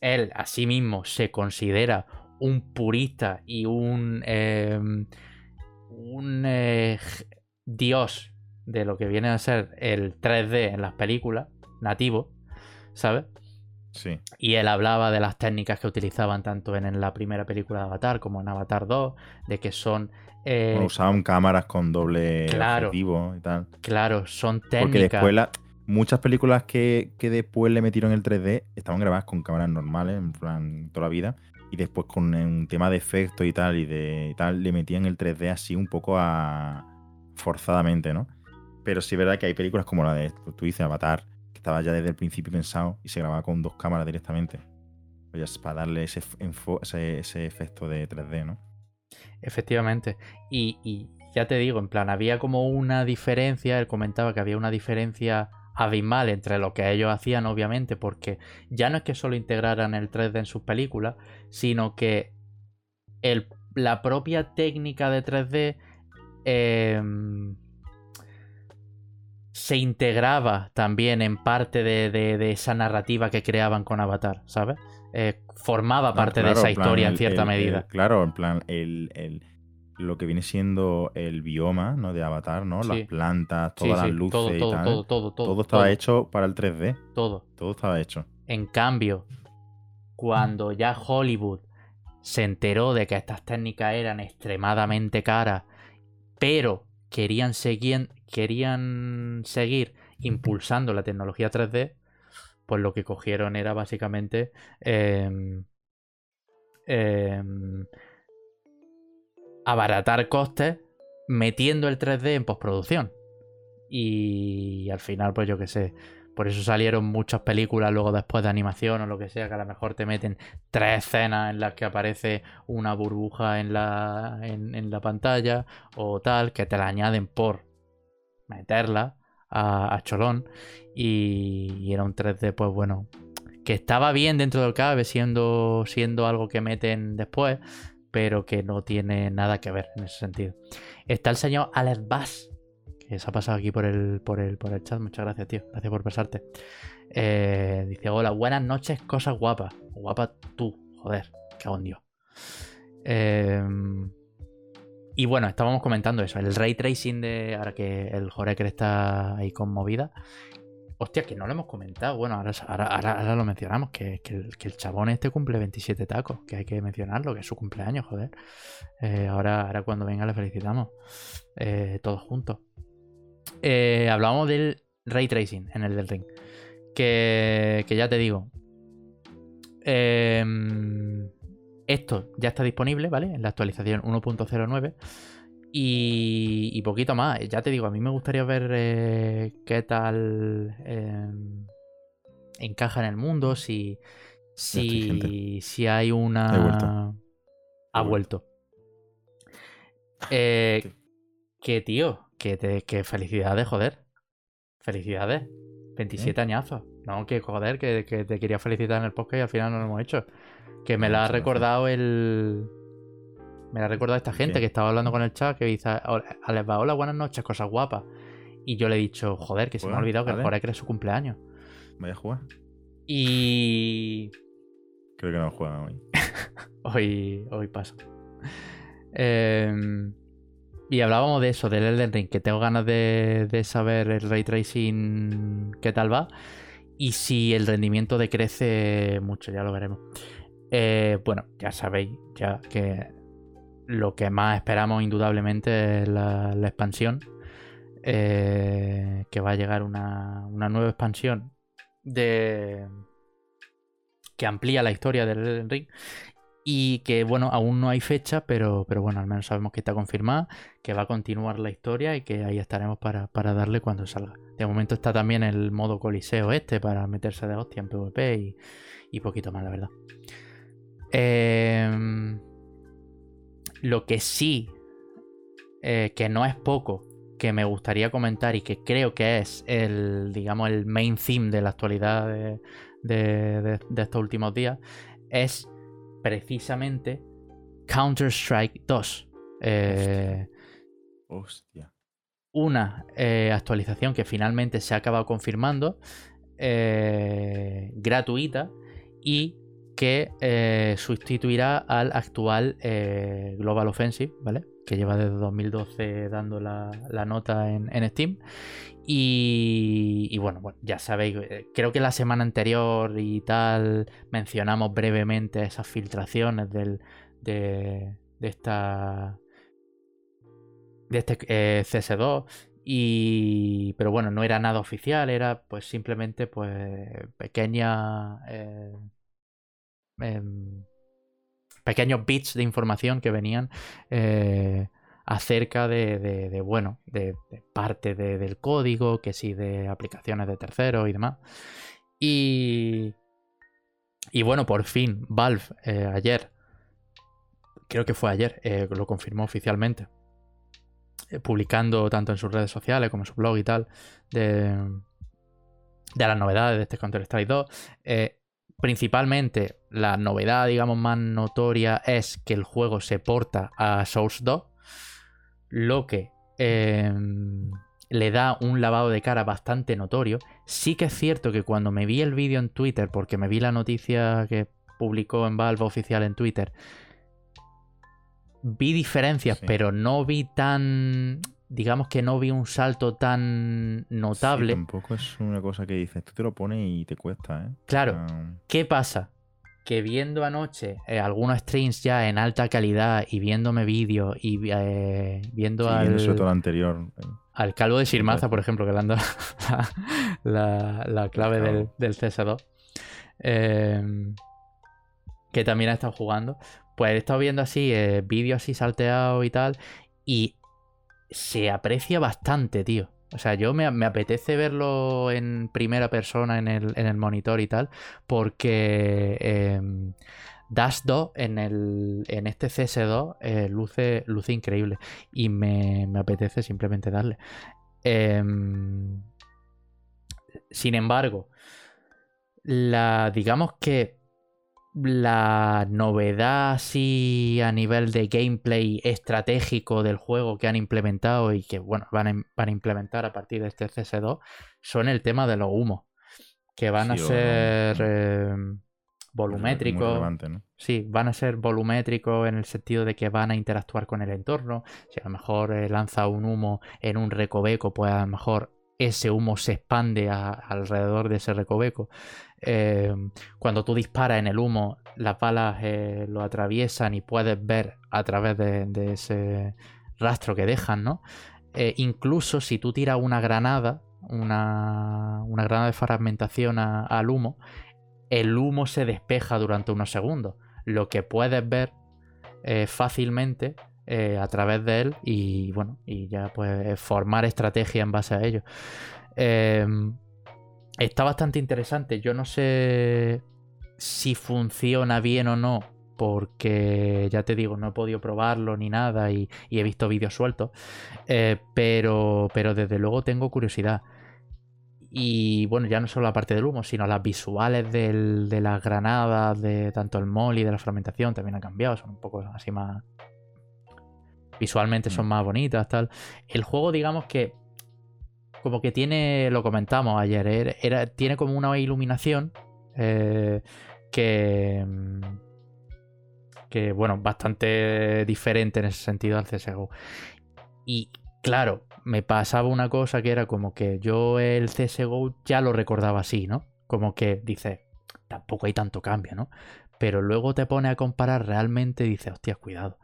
él a sí mismo se considera un purista y un. eh, un eh, dios de lo que viene a ser el 3D en las películas, nativo, ¿sabes? Sí. Y él hablaba de las técnicas que utilizaban tanto en, la primera película de Avatar como en Avatar 2, de que son, eh, Bueno, usaban cámaras con doble claro. objetivo y tal. claro, son Porque técnicas. después la- muchas películas que, que después le metieron el 3D estaban grabadas con cámaras normales, en plan toda la vida. Y después con un tema de efectos y tal, y de y tal, le metían el 3D así un poco a forzadamente, ¿no? Pero sí es verdad que hay películas como la de, tú dices, Avatar, estaba ya desde el principio pensado y se grababa con dos cámaras directamente. Pues para darle ese, efecto de 3D, ¿no? Efectivamente. Y, ya te digo, en plan, había como una diferencia, él comentaba que había una diferencia abismal entre lo que ellos hacían, obviamente, porque ya no es que solo integraran el 3D en sus películas, sino que la propia técnica de 3D em, se integraba también en parte de, esa narrativa que creaban con Avatar, ¿sabes? Eh, formaba parte de esa historia en cierta medida. claro, en plan, el, lo que viene siendo el bioma ¿no? de Avatar, ¿no? Las plantas, todas las luces todo, y tal. Todo, todo, todo, todo estaba hecho para el 3D. Todo. Todo estaba hecho. En cambio, cuando ya Hollywood se enteró de que estas técnicas eran extremadamente caras, pero querían seguir, querían seguir impulsando la tecnología 3D, pues lo que cogieron era básicamente em, em, abaratar costes metiendo el 3D en postproducción. Y al final, pues yo qué sé, por eso salieron muchas películas luego después de animación o lo que sea, que a lo mejor te meten tres escenas en las que aparece una burbuja en la, en, la pantalla o tal, que te la añaden por meterla a, Cholón. Y, era un 3D, pues bueno, que estaba bien dentro del cabe, siendo, siendo algo que meten después, pero que no tiene nada que ver en ese sentido. Está el señor Alex Bass que se ha pasado aquí por el, por el, por el chat. Muchas gracias, tío. Gracias por pasarte. Eh, dice, hola, buenas noches, cosas guapas. Guapa tú, joder, qué Dios. Em, y bueno, estábamos comentando eso, el ray tracing de. Ahora que el Joreker está ahí conmovida. Hostia, que no lo hemos comentado. Bueno, ahora, ahora, lo mencionamos, que, el, chabón este cumple 27 tacos, que hay que mencionarlo, que es su cumpleaños, joder. Eh, ahora, ahora cuando venga le felicitamos. Eh, todos juntos. Eh, hablábamos del ray tracing en el del ring. Que, ya te digo. Em, esto ya está disponible, ¿vale? En la actualización 1.09. Y, poquito más. Ya te digo, a mí me gustaría ver eh, qué tal em, encaja en el mundo. Si, si, si hay una. Ha vuelto. Eh, que tío, que, felicidades, joder. Felicidades. 27 añazos. No, que joder, que, te quería felicitar en el podcast y al final no lo hemos hecho. Que me la ha recordado el. Me la ha recordado esta gente que estaba hablando con el chat que dice: Hola, hola, buenas noches, cosas guapas. Y yo le he dicho, joder, que se me ha olvidado que el Jorek es su cumpleaños. Vaya a jugar. Y. Creo que no juega hoy. hoy. Hoy paso. Eh. Y hablábamos de eso, del Elden Ring, que tengo ganas de, saber el ray tracing qué tal va. Y si el rendimiento decrece mucho, ya lo veremos. Eh, bueno, ya sabéis ya que lo que más esperamos indudablemente es la, expansión. Eh, que va a llegar una, nueva expansión de que amplía la historia del Elden Ring y que bueno, aún no hay fecha, pero, pero bueno, al menos sabemos que está confirmada, que va a continuar la historia y que ahí estaremos para, darle cuando salga. De momento está también el modo coliseo este para meterse de hostia en PvP y, poquito más, la verdad. Em, lo que sí, eh, que no es poco, que me gustaría comentar y que creo que es el, digamos, el main theme de la actualidad de, de estos últimos días, es precisamente Counter-Strike 2. Eh, Hostia. Una eh, actualización que finalmente se ha acabado confirmando, gratuita, y que sustituirá al actual Global Offensive, ¿vale? Que lleva desde 2012 dando la, nota en, Steam. Y, bueno, ya sabéis, eh, creo que la semana anterior y tal mencionamos brevemente esas filtraciones del, de, esta de este eh, CS2 y pero bueno no era nada oficial era pues simplemente pues pequeña eh, em, pequeños bits de información que venían acerca de, bueno, de, parte del código, que sí, de aplicaciones de terceros y demás. Y, y bueno, por fin, Valve eh, ayer, creo que fue ayer, eh, lo confirmó oficialmente, eh, publicando tanto en sus redes sociales como en su blog y tal, de, de las novedades de este Counter-Strike 2. Principalmente, la novedad, digamos, más notoria es que el juego se porta a Source 2, lo que em, le da un lavado de cara bastante notorio. Sí que es cierto que cuando me vi el vídeo en Twitter, porque me vi la noticia que publicó en Valve oficial en Twitter, vi diferencias, pero no vi tan. Digamos que no vi un salto tan notable. tampoco es una cosa que dices, tú te lo pones y te cuesta, ¿eh? Claro. ¿Qué pasa? que viendo anoche eh, algunos streams ya en alta calidad y viéndome vídeos y eh, viendo al, todo anterior. Eh. al calvo de Sirmaza, por ejemplo, que le han dado la, clave del, del, CS2, em, que también ha estado jugando, pues he estado viendo así vídeos así salteados y tal, y se aprecia bastante, tío. O sea, yo me, apetece verlo en primera persona en el, monitor y tal, porque eh, Dash 2 en, el, en este CS2 eh, luce, luce increíble y me, apetece simplemente darle. Em, sin embargo, la, digamos que la novedad así a nivel de gameplay estratégico del juego que han implementado y que bueno van a, implementar a partir de este CS2 son el tema de los humos que van a ser eh, volumétricos. sí van a ser volumétricos en el sentido de que van a interactuar con el entorno. Si a lo mejor eh, lanza un humo en un recoveco pues a lo mejor ese humo se expande alrededor de ese recoveco eh, cuando tú disparas en el humo, las balas eh, lo atraviesan y puedes ver a través de, ese rastro que dejan, ¿no? Eh, incluso si tú tiras una granada, una, granada de fragmentación al humo, el humo se despeja durante unos segundos. Lo que puedes ver fácilmente a través de él y bueno, y ya pues formar estrategia en base a ello. Está bastante interesante. Yo no sé si funciona bien o no, porque ya te digo, no he podido probarlo ni nada y, he visto vídeos sueltos, eh, pero, pero desde luego tengo curiosidad. Y bueno, ya no solo la parte del humo, sino las visuales de las granadas, de tanto el mol y de la fragmentación también han cambiado, son un poco así más... Visualmente son mm. más bonitas, tal. El juego, digamos que como que tiene, lo comentamos ayer, eh, era, tiene como una iluminación eh, que, mm, que, bueno, bastante diferente en ese sentido al CSGO. Y claro, me pasaba una cosa que era como que yo el CSGO ya lo recordaba así, ¿no? Como que dice, tampoco hay tanto cambio, ¿no? Pero luego te pone a comparar realmente y dices, hostia, cuidado.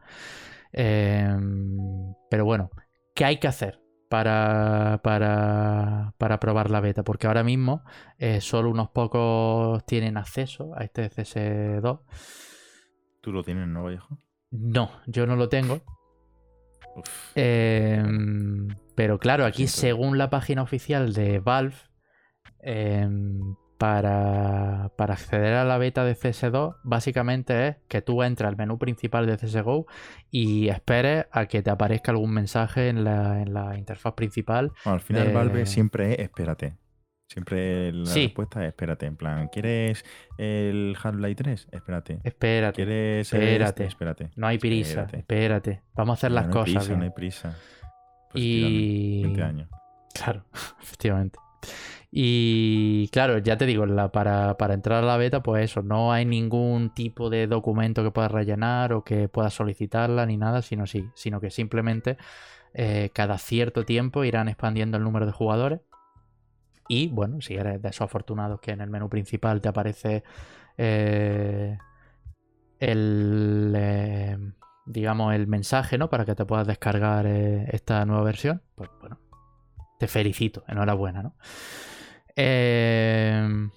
Em, pero bueno, ¿qué hay que hacer? Para, para, probar la beta, porque ahora mismo eh, solo unos pocos tienen acceso a este CS2. ¿Tú lo tienes, no, Vallejo? No, yo no lo tengo. Em, pero claro, aquí según la página oficial de Valve, em, para, acceder a la beta de CS2, básicamente es que tú entras al menú principal de CSGO y esperes a que te aparezca algún mensaje en la, interfaz principal. al final, Valve siempre es espérate. Siempre la respuesta es espérate. En plan, ¿quieres el Half-Life 3? Espérate. Espérate. ¿Quieres espérate. espérate. No hay prisa. Espérate. Vamos a hacer las cosas. no hay prisa. Pues y. 20 años. Claro, efectivamente. Y claro, ya te digo, para, entrar a la beta, pues eso, no hay ningún tipo de documento que puedas rellenar o que puedas solicitarla ni nada, sino, sí, sino que simplemente eh, cada cierto tiempo irán expandiendo el número de jugadores. Y bueno, si eres de esos afortunados que en el menú principal te aparece eh, el, eh, digamos, el mensaje, ¿no? Para que te puedas descargar esta nueva versión, pues bueno, te felicito, enhorabuena, ¿no? Em,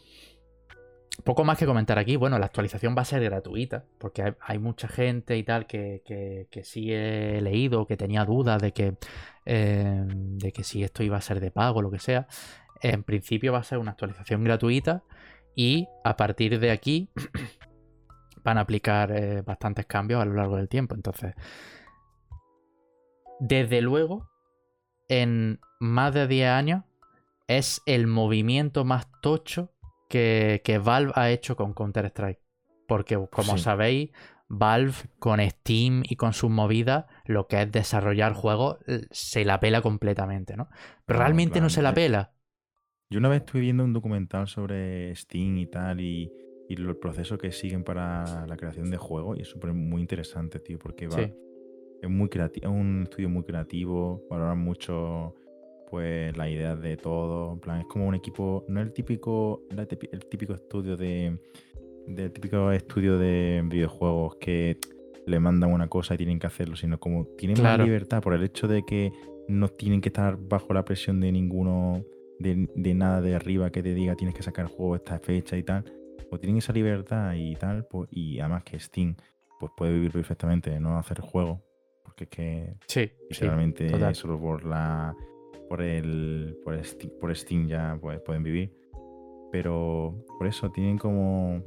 poco más que comentar aquí. Bueno, la actualización va a ser gratuita, porque hay, mucha gente y tal que, que, sí he leído, que tenía dudas de que, eh, de que si esto iba a ser de pago o lo que sea. En principio va a ser una actualización gratuita y a partir de aquí van a aplicar eh, bastantes cambios a lo largo del tiempo. Entonces, desde luego, en más de 10 años es el movimiento más tocho que, Valve ha hecho con Counter-Strike. Porque, como sabéis, Valve con Steam y con sus movidas, lo que es desarrollar juegos, se la pela completamente, ¿no? Pero realmente no se la pela. Yo una vez estuve viendo un documental sobre Steam y tal, y, y el proceso que siguen para la creación de juegos, y es súper muy interesante, tío, porque va, es muy creativo, es un estudio muy creativo, valoran mucho pues las ideas de todo. En plan, es como un equipo, no el típico, el típico estudio de del típico estudio de videojuegos que le mandan una cosa y tienen que hacerlo, sino como tienen más libertad por el hecho de que no tienen que estar bajo la presión de ninguno, de, nada de arriba que te diga tienes que sacar el juego esta fecha y tal. Pues tienen esa libertad y tal, pues, y además que Steam pues puede vivir perfectamente de no hacer juego, porque es que sí, literalmente solo por la por el por, Steam, por Steam ya pues, pueden vivir. Pero por eso tienen como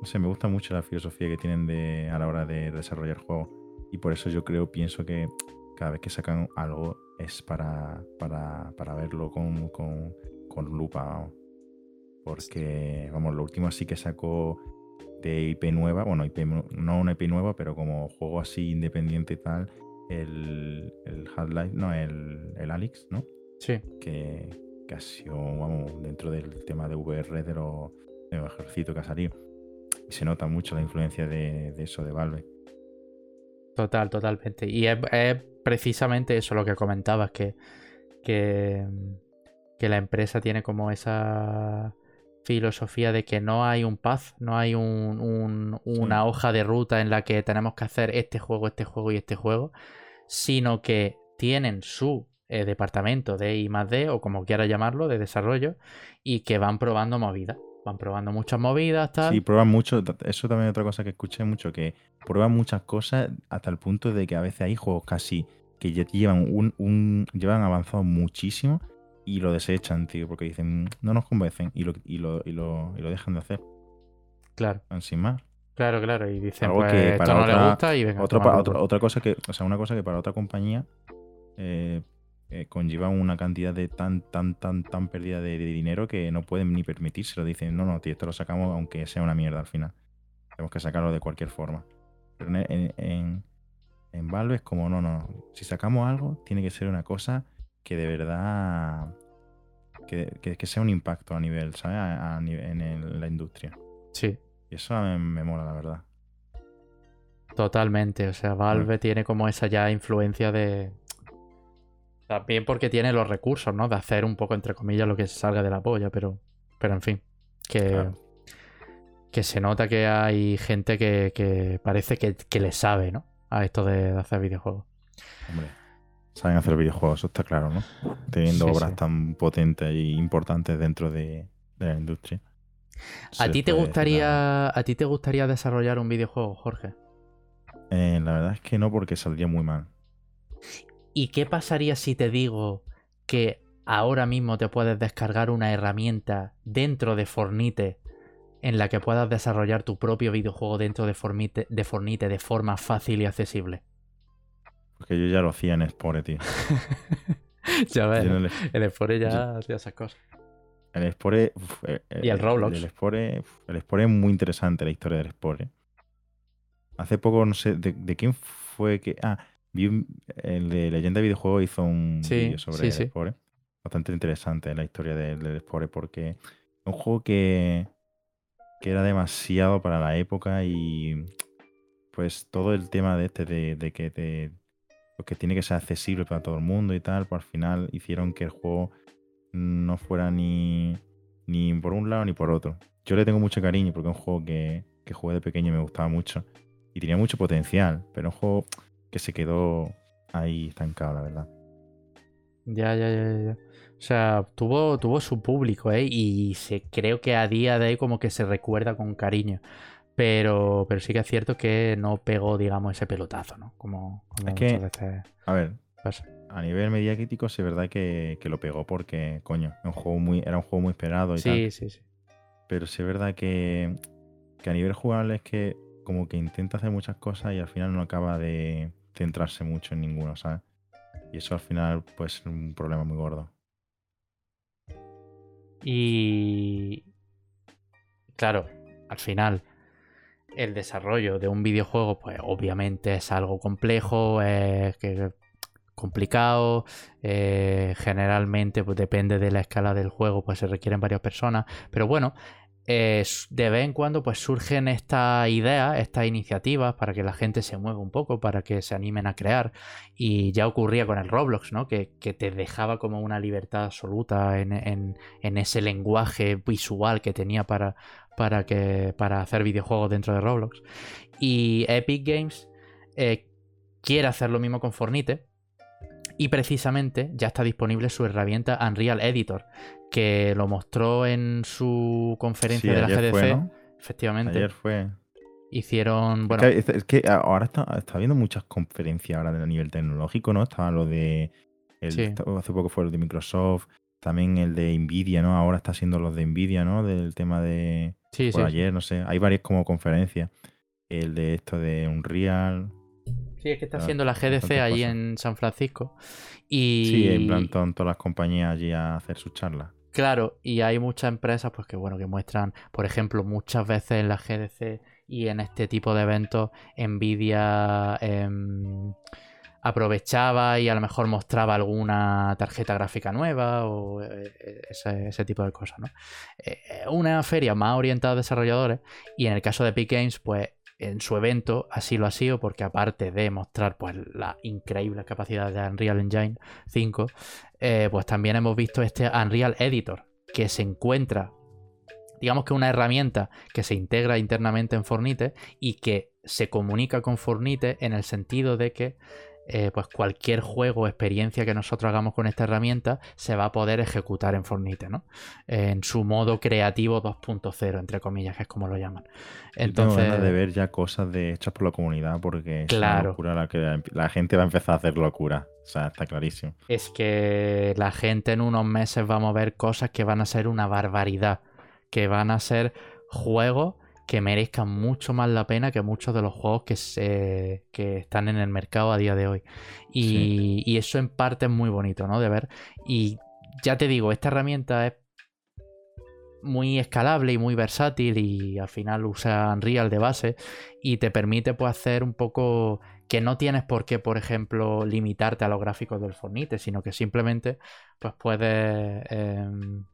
no sé, me gusta mucho la filosofía que tienen de, a la hora de desarrollar juegos. Y por eso yo creo, pienso que cada vez que sacan algo es para, para, para verlo con, con, con lupa. Porque, vamos, lo último sí que sacó de IP nueva, bueno, IP, no una IP nueva, pero como juego así independiente y tal, el, el Half-Life, no, el, el Alex, ¿no? Sí. Que, que ha sido, vamos, dentro del tema de VR de los, de los ejércitos que ha salido. Y se nota mucho la influencia de, eso de Valve. Total, totalmente. Y es, precisamente eso lo que comentabas, que, que, que, la empresa tiene como esa filosofía de que no hay un path, no hay un, una hoja de ruta en la que tenemos que hacer este juego, este juego y este juego, sino que tienen su eh, departamento de I más D, o como quiera llamarlo, de desarrollo, y que van probando movidas van probando muchas movidas, tal. Sí, prueban mucho. Eso también es otra cosa que escuché mucho, que prueban muchas cosas hasta el punto de que a veces hay juegos casi que llevan un, llevan avanzado muchísimo y lo desechan, tío, porque dicen, no nos convencen y lo, y lo, y lo, y lo dejan de hacer. Claro. Sin más. Claro, claro. Y dicen, pues, que esto no le gusta y venga, otra, otra, cosa que, o sea, una cosa que para otra compañía eh, eh, conlleva una cantidad de tan, tan, tan, tan pérdida de, dinero que no pueden ni permitírselo. Dicen, no, no, tío, esto lo sacamos aunque sea una mierda al final. Tenemos que sacarlo de cualquier forma. Pero en, en, en Valve es como, no, no, si sacamos algo, tiene que ser una cosa que de verdad que, que, sea un impacto a nivel, ¿sabes? A, en, la industria. Sí. Y eso me, me, mola, la verdad. Totalmente. O sea, Valve tiene como esa ya influencia de, también porque tiene los recursos, ¿no? De hacer un poco, entre comillas, lo que salga de la polla, pero, pero en fin, que, que se nota que hay gente que, parece que, le sabe, ¿no? A esto de, hacer videojuegos. Hombre, saben hacer videojuegos, eso está claro, ¿no? Teniendo obras tan potentes e importantes dentro de, la industria. ¿A ti, te gustaría, ¿A ti te gustaría desarrollar un videojuego, Jorge? Eh, la verdad es que no, porque saldría muy mal. ¿Y qué pasaría si te digo que ahora mismo te puedes descargar una herramienta dentro de Fornite en la que puedas desarrollar tu propio videojuego dentro de Fornite de, Fornite de forma fácil y accesible? Porque yo ya lo hacía en Spore, tío. ya ves, el... Spore ya hacía esas cosas. El Spore... Eh, y el Roblox. El, Spore, el Spore es muy interesante, la historia del Spore. Hace poco, no sé, de, de quién fue que... Ah, el de Leyenda de Videojuego hizo un vídeo sobre el Spore. Bastante interesante la historia del, del Spore porque es un juego que, que era demasiado para la época y pues todo el tema de este de, que te, pues, que tiene que ser accesible para todo el mundo y tal, pues al final hicieron que el juego no fuera ni, ni por un lado ni por otro. Yo le tengo mucho cariño porque es un juego que, que jugué de pequeño y me gustaba mucho y tenía mucho potencial, pero un juego que se quedó ahí estancado, la verdad. Ya, ya, ya, ya. O sea, tuvo, tuvo su público, ¿eh? Y se, creo que a día de hoy como que se recuerda con cariño. Pero, pero sí que es cierto que no pegó, digamos, ese pelotazo, ¿no? Como, como Es que- veces A ver, pasa. a nivel media crítico, sí es verdad que, que lo pegó porque, coño, era un juego muy, era un juego muy esperado y tal. Sí, sí, sí. Pero sí es verdad que, que a nivel jugable es que como que intenta hacer muchas cosas y al final no acaba de centrarse mucho en ninguno, ¿sabes? Y eso al final puede ser un problema muy gordo. Y claro, al final el desarrollo de un videojuego, pues obviamente es algo complejo, es que- complicado, eh, generalmente pues depende de la escala del juego, pues se requieren varias personas, pero bueno, de vez en cuando pues surgen estas ideas, estas iniciativas para que la gente se mueva un poco, para que se animen a crear y ya ocurría con el Roblox, ¿no? Que, que te dejaba como una libertad absoluta en- en ese lenguaje visual que tenía para, para, que, para hacer videojuegos dentro de Roblox. Y Epic Games eh, quiere hacer lo mismo con Fornite. Y precisamente ya está disponible su herramienta Unreal Editor, que lo mostró en su conferencia Sí, de la ayer GDC. fue, ¿no? Efectivamente. Ayer fue. Hicieron. Bueno, Es que, es que ahora está, está habiendo muchas conferencias ahora a nivel tecnológico, ¿no? Estaba lo de. el- Sí. Hace poco fue el de Microsoft. También el de Nvidia, ¿no? Ahora está haciendo los de Nvidia, ¿no? Del tema de. Sí, Por sí. ayer, no sé. Hay varias como conferencias. El de esto de Unreal. Sí, es que está Ah, haciendo la GDC allí cosas. en San Francisco. Y. Sí, en plan ton- todas las compañías allí a hacer sus charlas. Claro, y hay muchas empresas pues que bueno, que muestran, por ejemplo, muchas veces en la GDC y en este tipo de eventos, Nvidia em, aprovechaba y a lo mejor mostraba alguna tarjeta gráfica nueva o eh, ese, ese tipo de cosas, ¿no? Eh, una feria más orientada a desarrolladores y en el caso de Epic Games, pues en su evento así lo ha sido porque aparte de mostrar pues la increíble capacidad de Unreal Engine 5, eh, pues también hemos visto este Unreal Editor que se encuentra, digamos que una herramienta que se integra internamente en Fornite y que se comunica con Fornite en el sentido de que eh, pues cualquier juego o experiencia que nosotros hagamos con esta herramienta se va a poder ejecutar en Fornite, ¿no? En su modo creativo 2.0, entre comillas, que es como lo llaman. Yo tengo Entonces, ganas de ver ya cosas de, hechas por la comunidad porque es una Claro. locura la que la, la gente va a empezar a hacer locura. O sea, está clarísimo. es que la gente en unos meses vamos a ver cosas que van a ser una barbaridad, que van a ser juegos que merezcan mucho más la pena que muchos de los juegos que, se, que están en el mercado a día de hoy. Y, y eso en parte es muy bonito, ¿no? De ver. Y ya te digo, esta herramienta es muy escalable y muy versátil y al final usa Unreal de base y te permite pues hacer un poco que no tienes por qué, por ejemplo, limitarte a los gráficos del Fornite, sino que simplemente pues puedes em,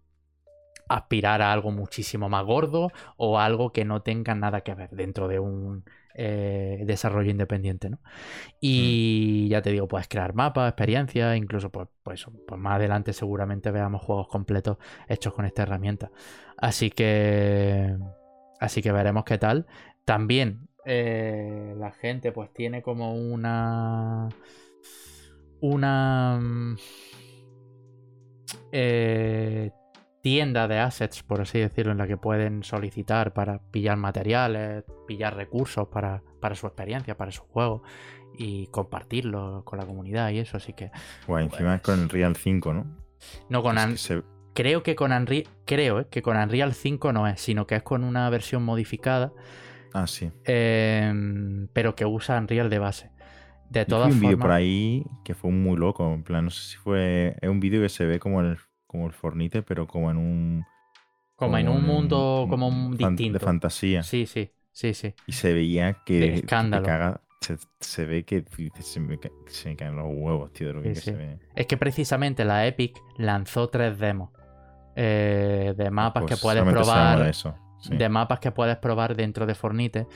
aspirar a algo muchísimo más gordo o a algo que no tenga nada que ver dentro de un eh, desarrollo independiente, ¿no? Y ya te digo, puedes crear mapas, experiencias, incluso pues, pues, pues más adelante seguramente veamos juegos completos hechos con esta herramienta. Así que así que veremos qué tal. También eh, la gente pues tiene como una una mm, eh, tienda de assets, por así decirlo, en la que pueden solicitar para pillar materiales, pillar recursos para, para su experiencia, para su juego y compartirlo con la comunidad y eso. Así que Guay, encima es con el Real 5, ¿no? no con Es que se- creo que con Unreal creo eh, que con Unreal 5 no es, sino que es con una versión modificada, Ah, sí. em, pero que usa Unreal de base. De Yo vi todas un vídeo por ahí que fue muy loco. En plan, no sé si fue. Es un vídeo que se ve como el, como el Fornite, pero como en un. como en un mundo como un distinto. De fantasía. Sí, sí, sí, sí. Y se veía que. De que escándalo. caga- se, se ve que se me, se me caen los huevos, tío, de lo bien Sí, que sí. se ve. Es que precisamente la Epic lanzó tres demos eh, de mapas Pues que puedes solamente sabemos probar. de eso. sí. de mapas que puedes probar dentro de Fornite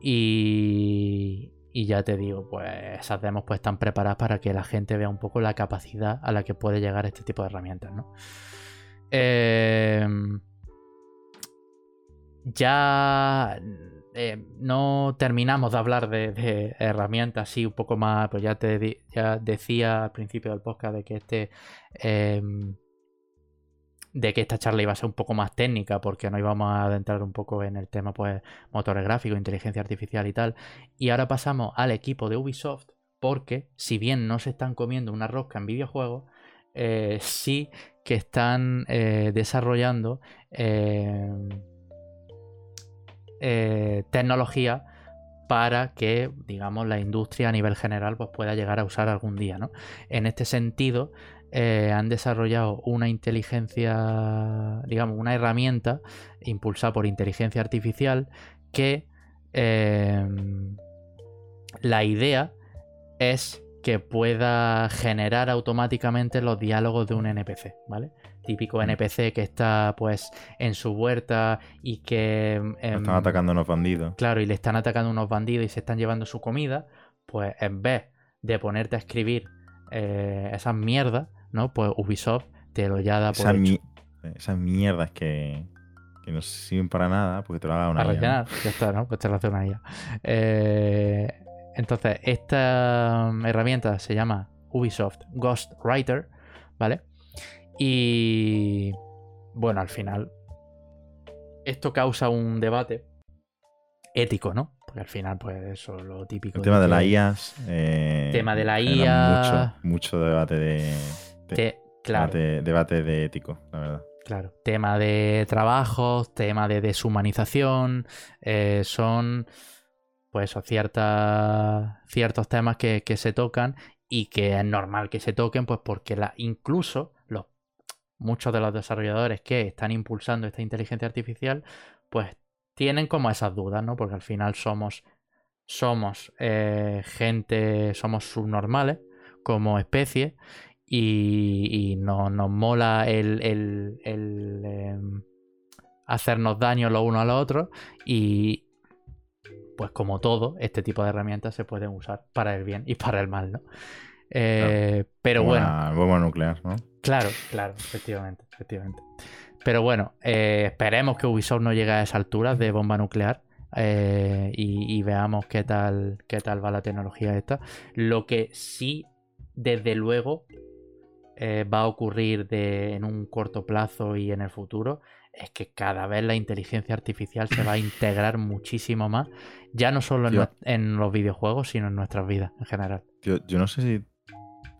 y, y ya te digo, pues esas demos pues están preparadas para que la gente vea un poco la capacidad a la que puede llegar este tipo de herramientas, ¿no? Eh, ya no terminamos de hablar de, herramientas así un poco más, pues ya te ya decía al principio del podcast de que este em, de que esta charla iba a ser un poco más técnica porque no íbamos a adentrar un poco en el tema pues motores gráficos, inteligencia artificial y tal. Y ahora pasamos al equipo de Ubisoft porque si bien no se están comiendo una rosca en videojuegos, eh, sí que están eh, desarrollando eh, tecnología para que, digamos, la industria a nivel general pues, pueda llegar a usar algún día. ¿no? En este sentido, eh, han desarrollado una inteligencia, digamos, una herramienta impulsada por inteligencia artificial que em, la idea es que pueda generar automáticamente los diálogos de un NPC, ¿vale? típico mm. NPC que está pues en su huerta y que... están em, atacando unos bandidos. Claro, y le están atacando unos bandidos y se están llevando su comida, pues en vez de ponerte a escribir eh, esas mierdas, ¿no? Pues Ubisoft te lo ya da por Esa Esas mierdas que, que no sirven para nada porque te lo haga una Para rellenar, ya está, ¿no? Pues te lo hace una IA. Eh, entonces, esta herramienta se llama Ubisoft Ghost Writer, ¿vale? Y bueno, al final esto causa un debate ético, ¿no? Porque al final, pues eso es lo típico. El tema de, la IAS. Eh, tema de la IA. Mucho, mucho debate de. Claro. Debate, de ético, la verdad. Claro. Tema de trabajos, tema de deshumanización. Eh, son. Pues eso, ciertos temas que, que, se tocan y que es normal que se toquen, pues porque la, incluso los muchos de los desarrolladores que están impulsando esta inteligencia artificial, pues tienen como esas dudas, ¿no? Porque al final somos, somos eh, gente, somos subnormales como especie y, no, nos mola el, el, em, hacernos daño lo uno a lo otro y pues como todo, este tipo de herramientas se pueden usar para el bien y para el mal, ¿no? Eh, pero bueno. Bomba nuclear, ¿no? Claro, claro, efectivamente, efectivamente. Pero bueno, eh, esperemos que Ubisoft no llegue a esa altura de bomba nuclear. Eh, y, veamos qué tal, qué tal va la tecnología esta. Lo que sí, desde luego, eh, va a ocurrir en un corto plazo y en el futuro es que cada vez la inteligencia artificial se va a integrar muchísimo más, ya no solo en, los videojuegos, sino en nuestras vidas en general. yo no sé si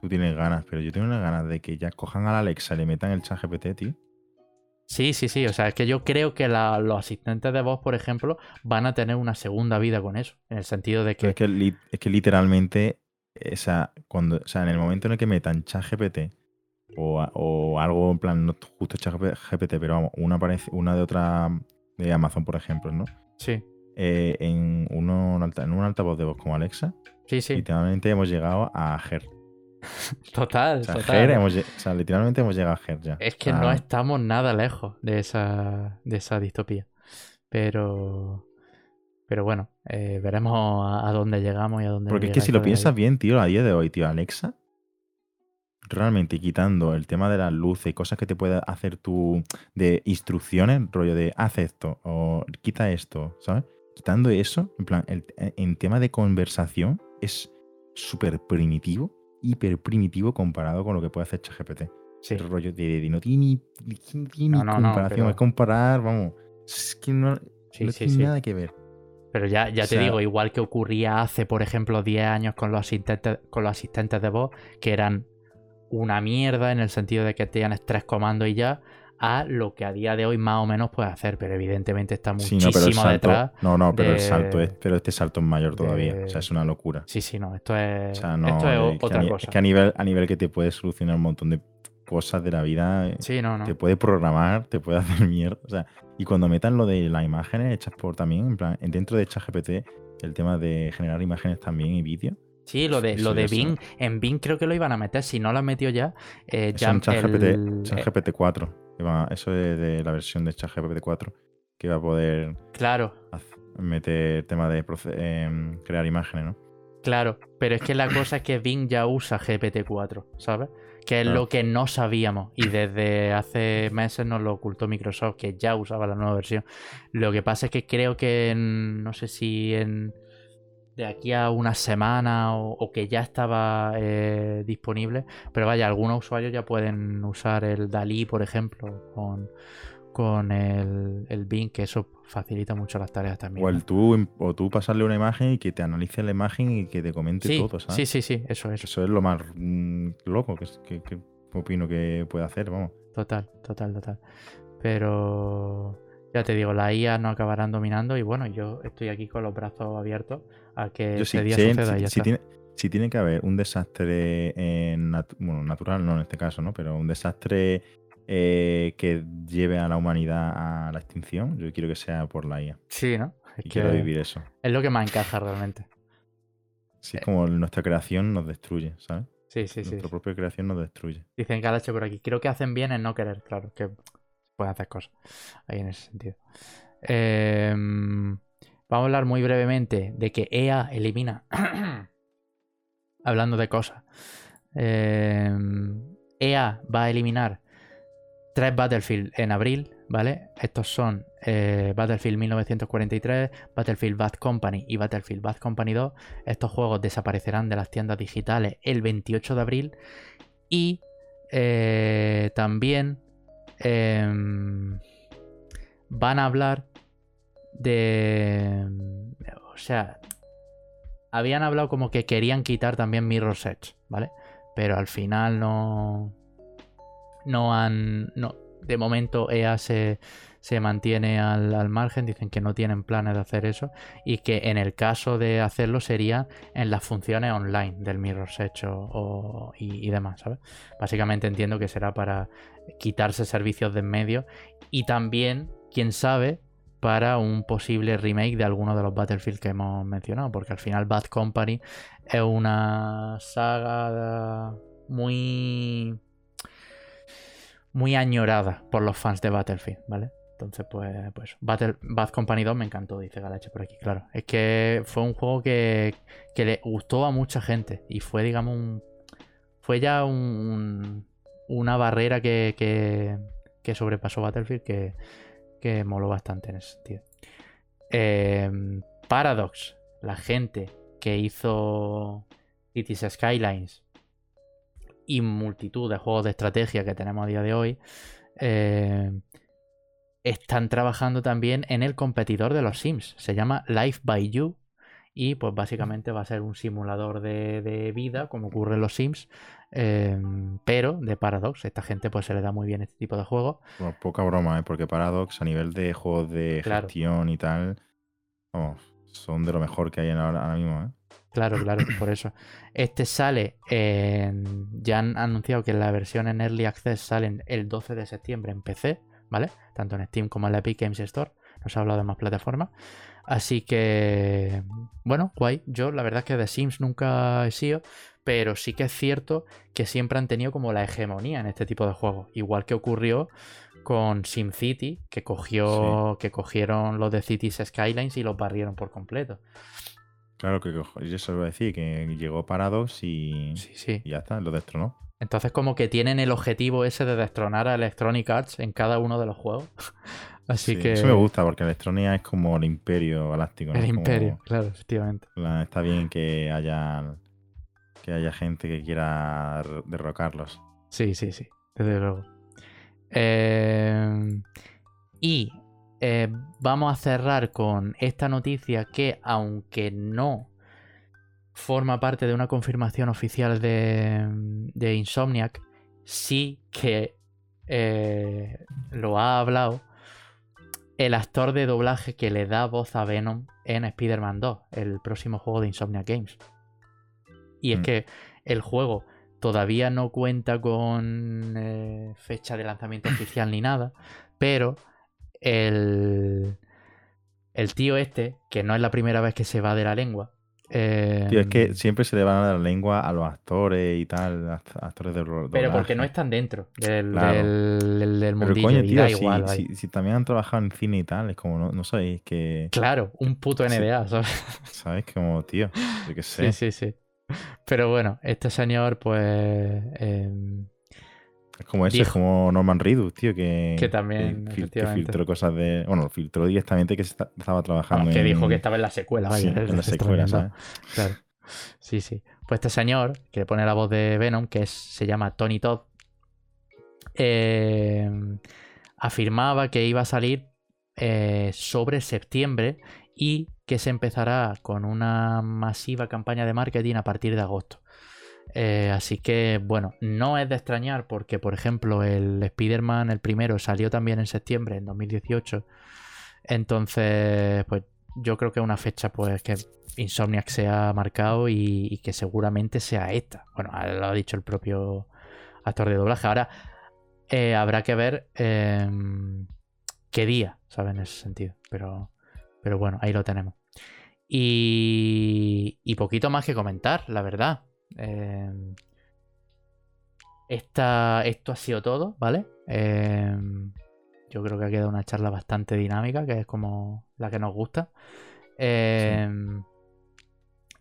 tú tienes ganas, pero yo tengo unas ganas de que ya cojan a la Alexa y le metan el chat GPT, tío. Sí, sí, sí. O sea, es que yo creo que los asistentes de voz, por ejemplo, van a tener una segunda vida con eso. En el sentido de que. Es que, es que literalmente, esa, cuando, o sea, en el momento en el que metan chat GPT o, algo en plan, no justo chat GPT, pero vamos, una, una de otra de Amazon, por ejemplo, ¿no? Sí. Eh, en, uno, en un altavoz de voz como Alexa, sí, sí. literalmente hemos llegado a Her. Total, o sea, total. literalmente hemos llegado a Her ya. Es que no estamos nada lejos de esa, de esa distopía. Pero. Pero bueno, eh, veremos a, dónde llegamos y a dónde. Porque es que si lo piensas bien, tío, a día de hoy, tío, Alexa, realmente quitando el tema de las luces y cosas que te puede hacer tú de instrucciones, rollo de haz esto o quita esto, ¿sabes? Quitando eso, en plan, en tema de conversación, es súper primitivo hiper primitivo comparado con lo que puede hacer ChatGPT. Sí. El rollo de, no tiene ni, comparación. Es comparar, vamos. Es que no, tiene nada que ver. Pero ya, ya te digo, igual que ocurría hace, por ejemplo, 10 años con los, asistentes, con los asistentes de voz, que eran una mierda en el sentido de que tenían tres comandos y ya, a lo que a día de hoy más o menos puede hacer, pero evidentemente está muchísimo detrás. No, no, pero el salto es, pero este salto es mayor todavía. o sea, es una locura. Sí, sí, no, esto es, esto es otra cosa. Es que a nivel, a nivel que te puede solucionar un montón de cosas de la vida, eh, sí, no, no. te puede programar, te puede hacer mierda. O sea, y cuando metan lo de las imágenes hechas por también, en plan, dentro de ChatGPT, el tema de generar imágenes también y vídeos. Sí, lo de, lo de Bing, en Bing creo que lo iban a meter, si no lo han metido ya, eh, ya en ChatGPT 4 eso es de la versión de ChatGPT 4, que va a poder claro. meter tema de em, crear imágenes, ¿no? Claro, pero es que la cosa es que Bing ya usa GPT-4, ¿sabes? que es Claro. lo que no sabíamos. Y desde hace meses nos lo ocultó Microsoft, que ya usaba la nueva versión. Lo que pasa es que creo que en- no sé si en de aquí a una semana o, o que ya estaba eh, disponible. Pero vaya, algunos usuarios ya pueden usar el Dalí, por ejemplo, con, con el, el Bing, que eso facilita mucho las tareas también. O, el tú, o tú pasarle una imagen y que te analice la imagen y que te comente sí, todo, ¿sabes? sí, sí, sí, eso es. Eso es lo más mm, loco que, que- que opino que puede hacer, vamos. Total, total, total. Pero ya te digo, la IA no acabarán dominando y bueno, yo estoy aquí con los brazos abiertos a que Yo día suceda y si, ya si está. tiene, si tiene que haber un desastre nat- bueno, natural, no en este caso, ¿no? Pero un desastre eh, que lleve a la humanidad a la extinción, yo quiero que sea por la IA. Sí, ¿no? Es Y que quiero vivir eso. es lo que más encaja realmente. Sí, es como nuestra creación nos destruye, ¿sabes? Sí, sí, sí. Nuestra propia creación nos destruye. Dicen Galache por aquí. Creo que hacen bien en no querer, claro, que pueden hacer cosas ahí en ese sentido. Em, vamos a hablar muy brevemente de que EA elimina. Hablando de cosas. EA va a eliminar tres Battlefield en abril, ¿vale? Estos son eh, Battlefield 1943, Battlefield Bad Company y Battlefield Bad Company 2. Estos juegos desaparecerán de las tiendas digitales el 28 de abril. Y eh, también em, van a hablar de... O sea, habían hablado como que querían quitar también Mirror's Edge, ¿vale? Pero al final no... No han... No, de momento EA se, se mantiene al, al margen, dicen que no tienen planes de hacer eso y que en el caso de hacerlo sería en las funciones online del Mirror's Edge o- y, y demás, ¿sabes? Básicamente entiendo que será para quitarse servicios de en medio y también, quién sabe, para un posible remake de alguno de los Battlefield que hemos mencionado, porque al final Bad Company es una saga muy muy añorada por los fans de Battlefield, ¿vale? Entonces, pues, pues Bad Company 2 me encantó, dice Galache por aquí, claro. Es que fue un juego que, que le gustó a mucha gente y fue, digamos, un, fue ya un- un- una barrera que, que, que sobrepasó Battlefield que, que moló bastante en ese sentido. Eh, Paradox, la gente que hizo Cities Skylines y multitud de juegos de estrategia que tenemos a día de hoy, eh, están trabajando también en el competidor de los Sims. Se llama Life by You. Y pues básicamente va a ser un simulador de, de vida, como ocurre en los Sims, eh, pero de Paradox. Esta gente pues se le da muy bien este tipo de juegos. Bueno, poca broma, ¿eh? Porque Paradox a nivel de juegos de Claro. gestión y tal, son de lo mejor que hay en ahora, ahora mismo, ¿eh? Claro, claro, por eso. Este sale en... Ya han anunciado que la versión en Early Access salen el 12 de septiembre en PC, ¿vale? Tanto en Steam como en la Epic Games Store. Nos ha hablado de más plataformas. Así que, bueno, guay. Yo la verdad es que de Sims nunca he sido, pero sí que es cierto que siempre han tenido como la hegemonía en este tipo de juegos. Igual que ocurrió con SimCity, que cogió, que cogieron los de Cities Skylines y los barrieron por completo. Claro que yo eso iba a decir, que llegó Paradox y, Sí, sí. y ya está, lo destronó. Entonces como que tienen el objetivo ese de destronar a Electronic Arts en cada uno de los juegos. Así Sí, que... Eso me gusta, porque Electronia es como el imperio galáctico. ¿no? El Como imperio, claro, efectivamente. la- está bien que haya que haya gente que quiera derrocarlos. Sí, sí, sí, desde luego. Eh, y eh, vamos a cerrar con esta noticia que, aunque no forma parte de una confirmación oficial de, de Insomniac, sí que eh, lo ha hablado el actor de doblaje que le da voz a Venom en Spider-Man 2, el próximo juego de Insomniac Games. Y es Mm. que el juego todavía no cuenta con eh, fecha de lanzamiento oficial ni nada, pero el, el tío este, que no es la primera vez que se va de la lengua, eh, Tío, es que siempre se le van a dar la lengua a los actores y tal, act- actores de ro- pero porque doblaje. no están dentro del, Claro. del, del- del Pero mundillo coño, y tío, da si, igual. si- si también han trabajado en cine y tal, es como, no, no sabéis que... Claro, un puto Sí. NDA, ¿sabes? ¿Sabes? Como, tío, yo qué sé. Sí, sí, sí. Pero bueno, este señor, pues. eh, Es como ese, es como Norman Reedus, tío, que, Que también, que, fil- que filtró cosas de. Bueno, filtró directamente que se estaba trabajando Vamos, que en. dijo que estaba en la secuela, vaya, sí, en la es secuela. ¿sabes? Claro. Sí, sí. Pues este señor, que pone la voz de Venom, que es- se llama Tony Todd, eh, afirmaba que iba a salir eh, sobre septiembre y que se empezará con una masiva campaña de marketing a partir de agosto. Eh, así que, bueno, no es de extrañar porque, por ejemplo, el Spider-Man, el primero, salió también en septiembre, en 2018. Entonces, pues yo creo que es una fecha pues que Insomniac se ha marcado y, que seguramente sea esta. Bueno, lo ha dicho el propio actor de doblaje. Ahora eh, habrá que ver eh, qué día, ¿sabes? En ese sentido. Pero, pero bueno, ahí lo tenemos. Y, y poquito más que comentar, la verdad. Eh, esto ha sido todo, ¿vale? Eh, yo creo que ha quedado una charla bastante dinámica, que es como la que nos gusta. Eh,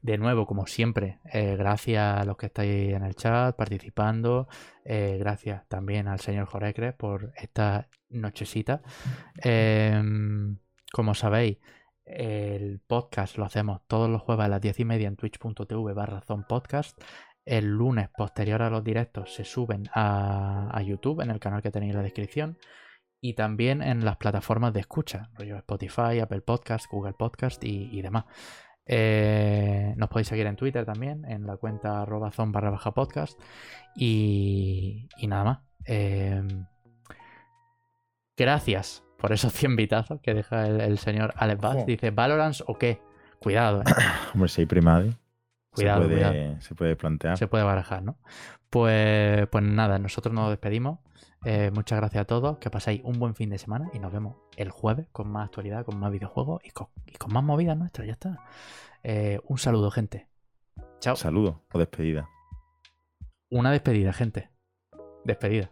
De nuevo, como siempre, eh, gracias a los que estáis en el chat participando. eh, gracias también al señor Jorecres por esta nochecita. Como sabéis, el podcast lo hacemos todos los jueves a las 10 y media en twitch.tv barra podcast. El lunes posterior a los directos se suben a, YouTube en el canal que tenéis en la descripción y también en las plataformas de escucha, Spotify, Apple Podcast, Google Podcast y, demás. Eh, nos podéis seguir en Twitter también, en la cuenta arroba zon barra podcast. Y, nada más. Eh, gracias por esos 100 vitazos que deja el, el señor Alex Bass. Dice, ¿Valorant o qué? Cuidado, eh. Hombre, si hay primade, Cuidado, se, puede, cuidado. se puede plantear. se puede barajar, ¿no? Pues, pues nada, nosotros nos despedimos. Eh, muchas gracias a todos, que paséis un buen fin de semana y nos vemos el jueves con más actualidad, con más videojuegos y con, y con más movidas nuestras, ya está. Eh, un saludo, gente. Chao. Saludo o despedida. Una despedida, gente. Despedida.